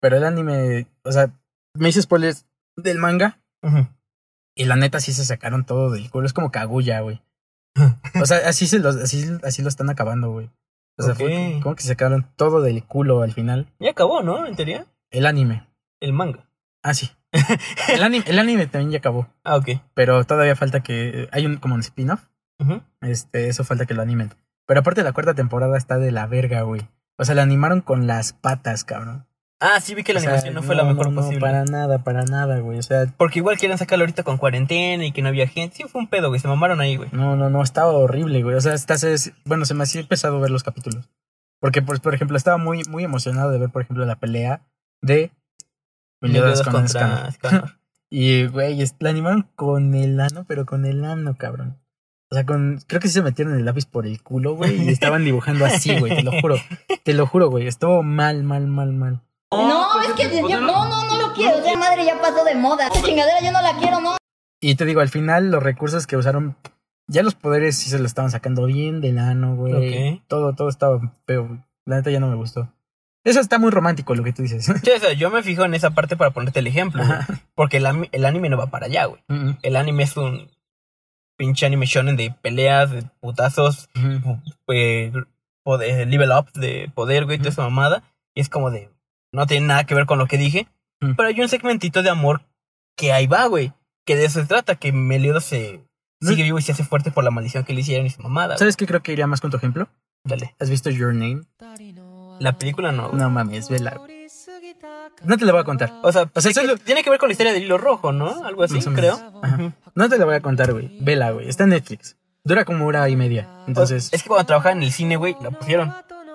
Pero el anime, o sea, me hice spoilers del manga Ujú. y la neta sí se sacaron todo del culo. Es como Kaguya, güey. O sea, así se los, así, así lo están acabando, güey. O sea, fue como que se sacaron todo del culo al final. Ya acabó, ¿no? En teoría. El anime. El manga. Ah, sí. El anime, el anime también ya acabó. Ah, ok. Pero todavía falta que. Hay un como un spin-off. Este, eso falta que lo animen. Pero aparte la cuarta temporada está de la verga, güey. O sea, la animaron con las patas, cabrón. Ah, sí vi que la O sea, animación no fue la mejor no, posible. para nada, para nada, güey. O sea, Porque igual quieren sacarlo ahorita con cuarentena y que no había gente. Sí, fue un pedo, güey. Se mamaron ahí, güey. no, no, no, estaba horrible, güey. O sea, hasta se, bueno, se me hacía pesado ver los capítulos. Porque, pues, por ejemplo, estaba muy, muy emocionado de ver, por ejemplo, la pelea de Meliodas con. Y, güey, es- la animaron con el ano, pero con el ano, cabrón. O sea, con. Creo que sí se metieron el lápiz por el culo, güey. Y estaban dibujando así, güey. Te lo juro. Te lo juro, güey. Estuvo mal, mal, mal, mal. No, es que yo, no, no, no lo quiero. O sea, madre ya pasó de moda. Esta chingadera yo no la quiero, no. Y te digo, al final, los recursos que usaron Ya los poderes sí se lo estaban sacando bien del ano, güey. Ok. Todo, todo estaba feo, güey. La neta ya no me gustó. Eso está muy romántico lo que tú dices. Sí, o sea, yo me fijo en esa parte para ponerte el ejemplo, güey. Porque el, el anime no va para allá, güey. El anime es un pinche anime shonen de peleas, de putazos, mm. eh, poder- level up de poder, güey, toda esa mamada. Y es como de. No tiene nada que ver con lo que dije. Mm. Pero hay un segmentito de amor que ahí va, güey. Que de eso se trata, que Meliodas se sigue vivo y se hace fuerte por la maldición que le hicieron y su mamada. ¿Sabes qué creo que iría más con tu ejemplo? Dale. ¿Has visto Your Name? La película no. güey. No mames, vela. No te la voy a contar. O sea, O sea, sí que solo- tiene que ver con la historia del hilo rojo, ¿no? Algo así, creo. Ajá. No te la voy a contar, güey. Vela, güey. Está en Netflix. Dura como hora y media. Entonces, Es que cuando trabajaba en el cine, güey, la pusieron.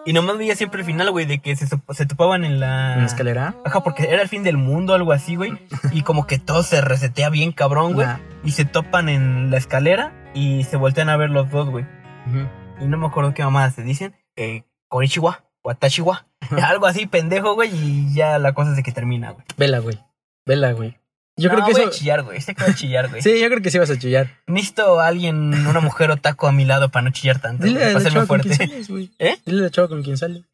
Y nomás veía siempre el final, güey, de que se, se topaban en la... en la escalera. Ajá, porque era el fin del mundo, algo así, güey. Y como que todo se resetea bien cabrón, güey. Nah. Y se topan en la escalera y se voltean a ver los dos, güey. Y no me acuerdo qué mamadas se dicen. Eh, Watashiwa. Algo así, pendejo, güey. Y ya la cosa es de que termina, güey. Vela, güey. Vela, güey. Yo No, creo que voy eso. a chillar, güey. Este que voy a chillar, güey. Sí, yo creo que sí vas a chillar. Necesito a alguien, una mujer otaco a mi lado para no chillar tanto. Dile a la fuerte. sales. ¿Eh? Dile a la chava con quien sale.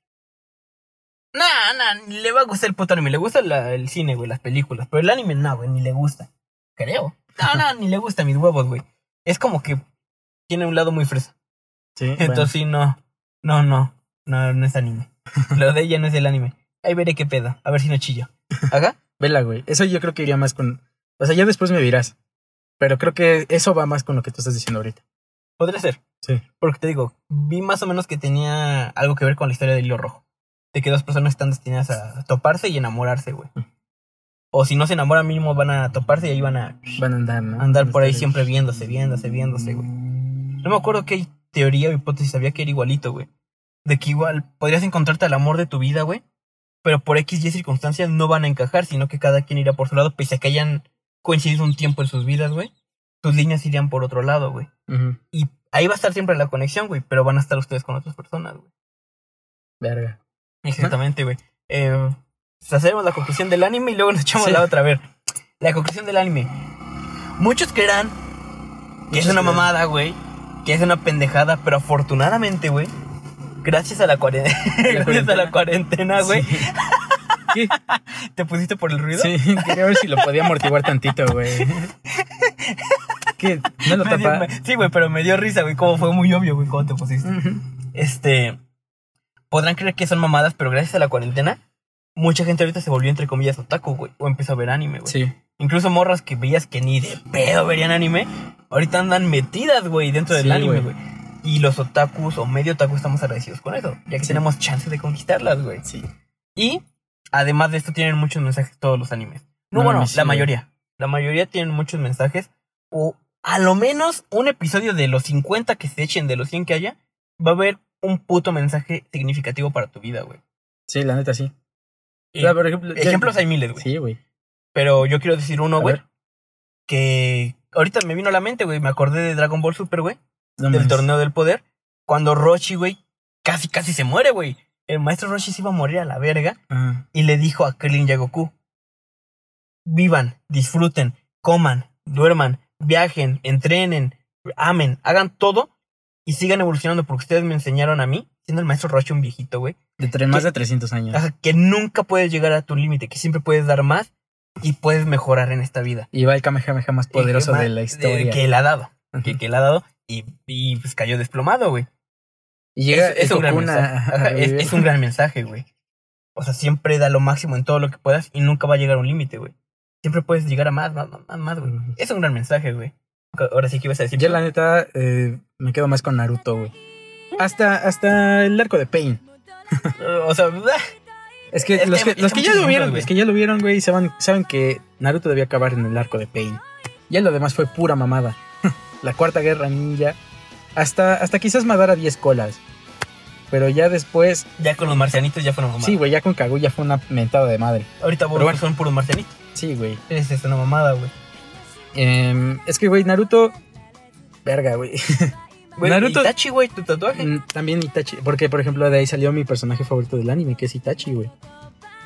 Nah, nah, ni le va a gustar el puto anime. Le gusta la- el cine, güey, las películas. Pero el anime no, güey, ni le gusta. Creo. No, no, ni le gusta mis huevos, güey. Es como que tiene un lado muy fresa. Sí. Entonces sí, no. No, no. No, no es anime. Lo de ella no es el anime. Ahí veré qué pedo. A ver si no chillo. ¿Haga? Vela, güey. Eso yo creo que iría más con. O sea, ya después me dirás. Pero creo que eso va más con lo que tú estás diciendo ahorita. Podría ser. Sí. Porque te digo, vi más o menos que tenía algo que ver con la historia del hilo rojo. De que dos personas están destinadas a toparse y enamorarse, güey. O si no se enamoran, mínimo van a toparse y ahí van a Van a andar, ¿no? andar por ahí siempre viéndose, viéndose, viéndose, güey. No me acuerdo qué teoría o hipótesis había que era igualito, güey. De que igual podrías encontrarte al amor de tu vida, güey. Pero por X y circunstancias no van a encajar, sino que cada quien irá por su lado, pese a que hayan coincidido un tiempo en sus vidas, güey. Tus líneas irían por otro lado, güey. Y ahí va a estar siempre la conexión, güey, pero van a estar ustedes con otras personas, güey. Verga. Exactamente, güey. Eh, pues hacemos la conclusión del anime y luego nos echamos Sí. la otra. A ver, la conclusión del anime. Muchos creerán que es una mamada, güey. Que es una pendejada, pero afortunadamente, güey. Gracias a la cuarentena. gracias a la cuarentena, güey. ¿Qué? ¿Te pusiste por el ruido? Sí, quería ver si lo podía amortiguar tantito, güey. ¿Qué? ¿No lo tapa? me- sí, güey, pero me dio risa, güey. Como fue muy obvio, güey, cuando te pusiste. Este. Podrán creer que son mamadas, pero gracias a la cuarentena, mucha gente ahorita se volvió, entre comillas, otaku, güey. O empezó a ver anime, güey. Sí. Incluso morras que veías que ni de pedo verían anime, ahorita andan metidas, güey, dentro del anime, güey. Y los otakus o medio otaku estamos agradecidos con eso, ya que Sí. tenemos chance de conquistarlas, güey. Sí. Y además de esto tienen muchos mensajes todos los animes. No, No, bueno, sí, la mayoría. La mayoría tienen muchos mensajes. O a lo menos un episodio de los 50 que se echen, de los 100 que haya, va a haber un puto mensaje significativo para tu vida, güey. Sí, la neta sí. Y sea, por ejemplo, ya- ejemplos hay miles, güey. Sí, güey. Pero yo quiero decir uno, güey. Que ahorita me vino a la mente, güey. Me acordé de Dragon Ball Super, güey. No del torneo del poder. Cuando Roshi, güey, casi, casi se muere, güey. El maestro Roshi se iba a morir a la verga. Ajá. Y le dijo a Krillin y a Goku. Vivan, disfruten, coman, duerman, viajen, entrenen, amen, hagan todo. Y sigan evolucionando porque ustedes me enseñaron a mí, siendo el maestro Roshi un viejito, güey. De tre- más de 300 años. Ajá, Que nunca puedes llegar a tu límite, que siempre puedes dar más y puedes mejorar en esta vida. Y va el Kamehameha más poderoso Eh, de la historia. que él ha dado. Que, que él ha dado. Y, y pues cayó desplomado, güey. Y llega es, un gran Cocoon a- mensaje. a Ajá, es, un gran mensaje, güey. O sea, siempre da lo máximo en todo lo que puedas y nunca va a llegar a un límite, güey. Siempre puedes llegar a más, más, más, más, más, güey. Es un gran mensaje, güey. Ahora sí que ibas a decir. Yo la neta eh, me quedo más con Naruto, güey. Hasta, hasta el arco de Pain. O sea, Es que Es los que- que, los que ya lo vieron, güey. los que ya lo vieron, güey, saben, saben que Naruto debía acabar en el arco de Pain. Ya lo demás fue pura mamada. La cuarta guerra ninja. Hasta, hasta quizás Madara 10 colas. Pero ya después, ya con los marcianitos ya fueron mamadas. sí, güey, ya con Kaguya fue una mentada de madre. Ahorita Boruto bueno. son puros marcianitos. Sí, güey. Es, es una mamada, güey. Em, es que, güey, Naruto. Verga, güey. Güey, Naruto- Itachi, güey, tu tatuaje. Mm, También Itachi. Porque, por ejemplo, de ahí salió mi personaje favorito del anime, que es Itachi, güey.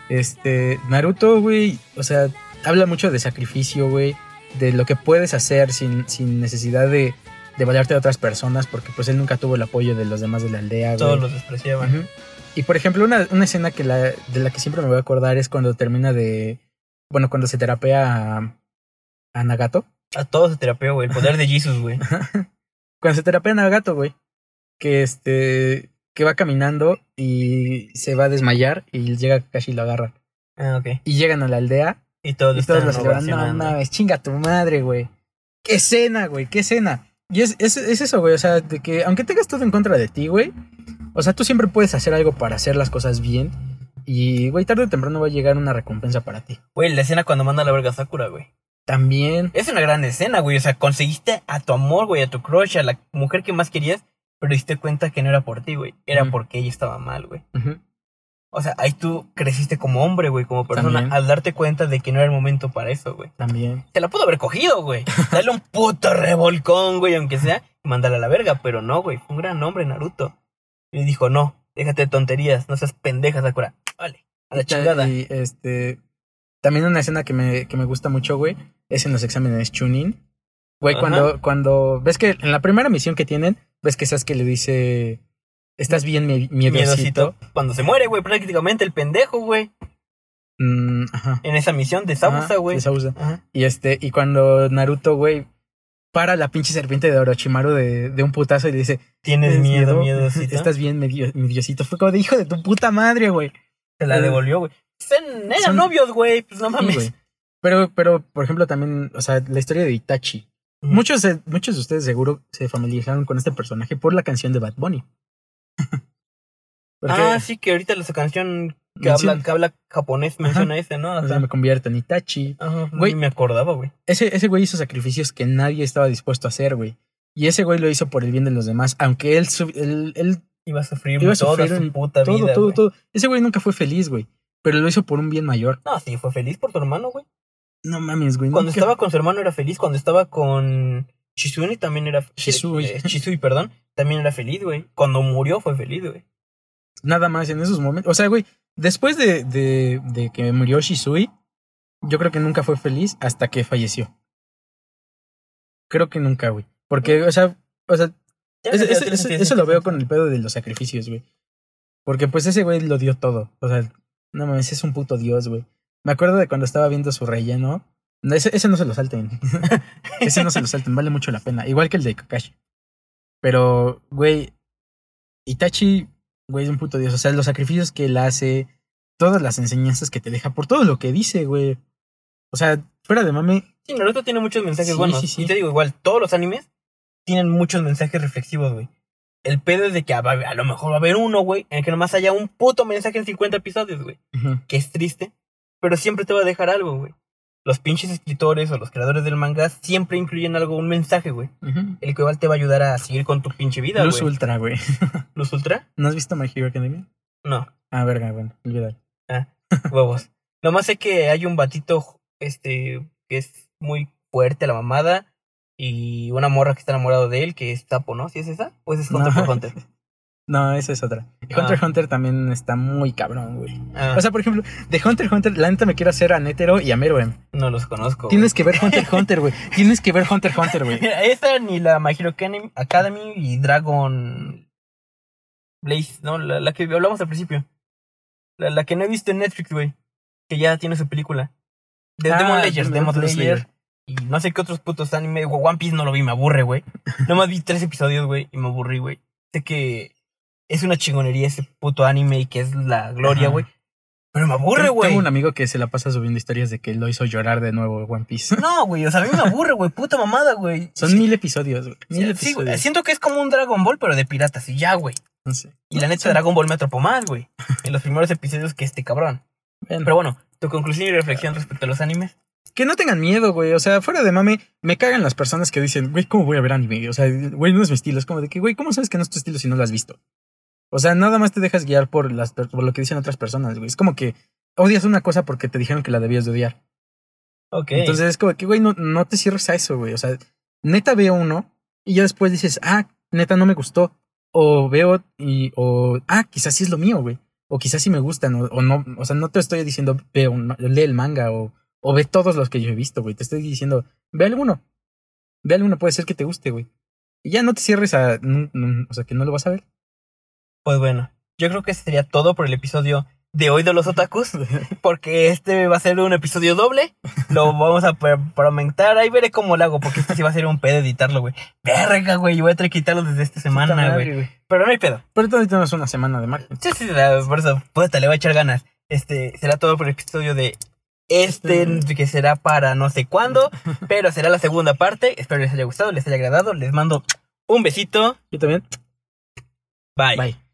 Este. Naruto, güey. O sea, habla mucho de sacrificio, güey. De lo que puedes hacer sin, sin necesidad de, de valerte a otras personas, porque pues él nunca tuvo el apoyo de los demás de la aldea, güey. Todos los despreciaban. Y por ejemplo, una, una escena que la, de la que siempre me voy a acordar es cuando termina de. Bueno, cuando se terapea a, a Nagato. A todos se terapia, güey. El poder de Jesus, güey. Cuando se terapea a Nagato, güey. Que este. Que va caminando y se va a desmayar y llega Kakashi y lo agarra. Ah, ok. Y llegan a la aldea Y todos, y todos están lo celebran. No ovacionando. mames, chinga tu madre, güey. Qué escena, güey, qué escena. Y es, es, es eso, güey. O sea, de que aunque tengas todo en contra de ti, güey. O sea, tú siempre puedes hacer algo para hacer las cosas bien. Y, güey, tarde o temprano va a llegar una recompensa para ti. Güey, la escena cuando manda a la verga Sakura, güey. También. Es una gran escena, güey. O sea, conseguiste a tu amor, güey, a tu crush, a la mujer que más querías, pero diste cuenta que no era por ti, güey. Era porque ella estaba mal, güey. Ujú. O sea, ahí tú creciste como hombre, güey, como persona, También. al darte cuenta de que no era el momento para eso, güey. También. Te la pudo haber cogido, güey. Dale un puto revolcón, güey, aunque sea, y mandarla a la verga, pero no, güey. Fue un gran hombre, Naruto. Y dijo, no, déjate de tonterías, no seas pendeja, Sakura. Vale, a la Y chingada. Y este. También una escena que me, que me gusta mucho, güey, es en los exámenes Chunin. Güey, Ajá. cuando, cuando. Ves que en la primera misión que tienen, ves que Sasuke le dice. Estás bien mie- miedosito. Cuando se muere, güey, prácticamente el pendejo, güey. Mm, ajá. En esa misión de Sabusa, Ajá, güey. de Sausa. Ajá. Y este, y cuando Naruto, güey, para la pinche serpiente de Orochimaru de, de un putazo y le dice, Tienes "¿Tienes miedo, miedosito. Estás bien, medio, mediosito. Fue como de hijo de tu puta madre, güey. Se la Eh, devolvió, güey. Eran, son- novios, güey. Pues no mames. Pero, pero, por ejemplo, también, o sea, la historia de Itachi. Muchos, muchos de ustedes seguro se familiarizaron con este personaje por la canción de Bad Bunny. Porque, ah, sí, que ahorita esa canción que habla, que habla japonés menciona ese, ¿no? o sea, Ajá. me convierto en Itachi. Ajá, Güey. ni me acordaba, güey. Ese, ese güey hizo sacrificios que nadie estaba dispuesto a hacer, güey. Y ese güey lo hizo por el bien de los demás, aunque él, él, él Iba a sufrir Iba a toda sufrir su puta todo, vida, todo, güey. todo. Ese güey nunca fue feliz, güey. Pero lo hizo por un bien mayor. No, sí, fue feliz por su hermano, güey. No mames, güey. Cuando nunca- estaba con su hermano era feliz. Cuando estaba con Shizune también era... Shisui. eh, Shisui, perdón. También era feliz, güey. Cuando murió fue feliz, güey. Nada más en esos momentos. O sea, güey, después de, de, de que murió Shisui, yo creo que nunca fue feliz hasta que falleció. Creo que nunca, güey. Porque, o sea, o sea, eso lo veo con el pedo de los sacrificios, güey. Porque pues ese güey lo dio todo. O sea, no mames, es un puto dios, güey. Me acuerdo de cuando estaba viendo su relleno. Ese, ese no se lo salten. ese no se lo salten, vale mucho la pena. Igual que el de Kakashi. Pero, güey, Itachi, güey, es un puto dios. O sea, los sacrificios que él hace, todas las enseñanzas que te deja, por todo lo que dice, güey. O sea, fuera de mame, Sí, Naruto tiene muchos mensajes Sí, buenos. sí, sí. Y te digo, igual, todos los animes tienen muchos mensajes reflexivos, güey. El pedo es de que a, a lo mejor va a haber uno, güey, en el que nomás haya un puto mensaje en 50 episodios, güey. Que es triste, pero siempre te va a dejar algo, güey. Los pinches escritores o los creadores del manga siempre incluyen algo, un mensaje, güey. ujú. El que igual te va a ayudar a seguir con tu pinche vida, Luz güey. Ultra, güey. ¿Luz Ultra? ¿No has visto My Hero Academia? No, Ah, verga, bueno, olvídalo. huevos. Nomás sé que hay un batito, este, que es muy fuerte a la mamada. Y una morra que está enamorado de él, que es Tapo, ¿no? ¿Sí es esa? Pues es Hunter No. por Hunter. No, esa es otra. Ah. Hunter x Hunter también está muy cabrón, güey. Ah, O sea, por ejemplo, de Hunter x Hunter, la neta me quiero hacer a Netero y a Meruem. no los conozco. Tienes que ver Hunter x Hunter, güey. Tienes que ver Hunter x Hunter, güey. Mira, esa ni la My Hero Academy- Academy y Dragon Blaze, ¿no? La, la que hablamos al principio. La, la que no he visto en Netflix, güey. Que ya tiene su película. De Ah, Demon Slayer, Demon Demon Slayer. Slayer. Y no sé qué otros putos anime. One Piece no lo vi, me aburre, güey. Nomás vi tres episodios, güey, y me aburrí, güey. Sé que es una chingonería ese puto anime y que es la gloria, güey. Pero me aburre, güey. Tengo un amigo que se la pasa subiendo historias de que lo hizo llorar de nuevo One Piece. No, güey, o sea, a mí me aburre, güey. Puta mamada, güey. Son Sí, mil episodios, güey. Mil Sí, güey. episodios. Siento que es como un Dragon Ball, pero de piratas, y ya, güey. No sé. Y la neta, Dragon Ball me atrapó más, güey. En los primeros episodios que este cabrón. Pero bueno, tu conclusión y reflexión respecto a los animes. que no tengan miedo, güey. O sea, fuera de mame, me cagan las personas que dicen, güey, ¿cómo voy a ver anime? O sea, güey, no es mi estilo. Es como de que, güey, ¿cómo sabes que no es tu estilo si no lo has visto? O sea, nada más te dejas guiar por, las, por lo que dicen otras personas, güey. Es como que odias una cosa porque te dijeron que la debías de odiar. Ok. Entonces es como que, güey, no, no te cierres a eso, güey. O sea, neta veo uno y ya después dices, ah, neta no me gustó. O veo y, o, ah, quizás sí es lo mío, güey. O quizás sí me gustan, o, o no, o sea, no te estoy diciendo, ve un- lee el manga o, o ve todos los que yo he visto, güey. Te estoy diciendo, ve alguno. Ve alguno, puede ser que te guste, güey. Y ya no te cierres a. no- no- o sea, que no lo vas a ver. Pues bueno, yo creo que sería todo por el episodio de hoy de los otakus. Porque este va a ser un episodio doble. Lo vamos a aumentar. Ahí veré cómo lo hago. Porque este sí va a ser un pedo editarlo, güey. Verga, güey. Voy a tener que quitarlo desde esta semana, güey. Pero no hay pedo. Pero todavía tenemos una semana de margen. Sí, sí, por eso, puta, le voy a echar ganas. Este, será todo por el episodio de este, que será para no sé cuándo, pero será la segunda parte. Espero les haya gustado, les haya agradado. Les mando un besito. Yo también. Bye. Bye.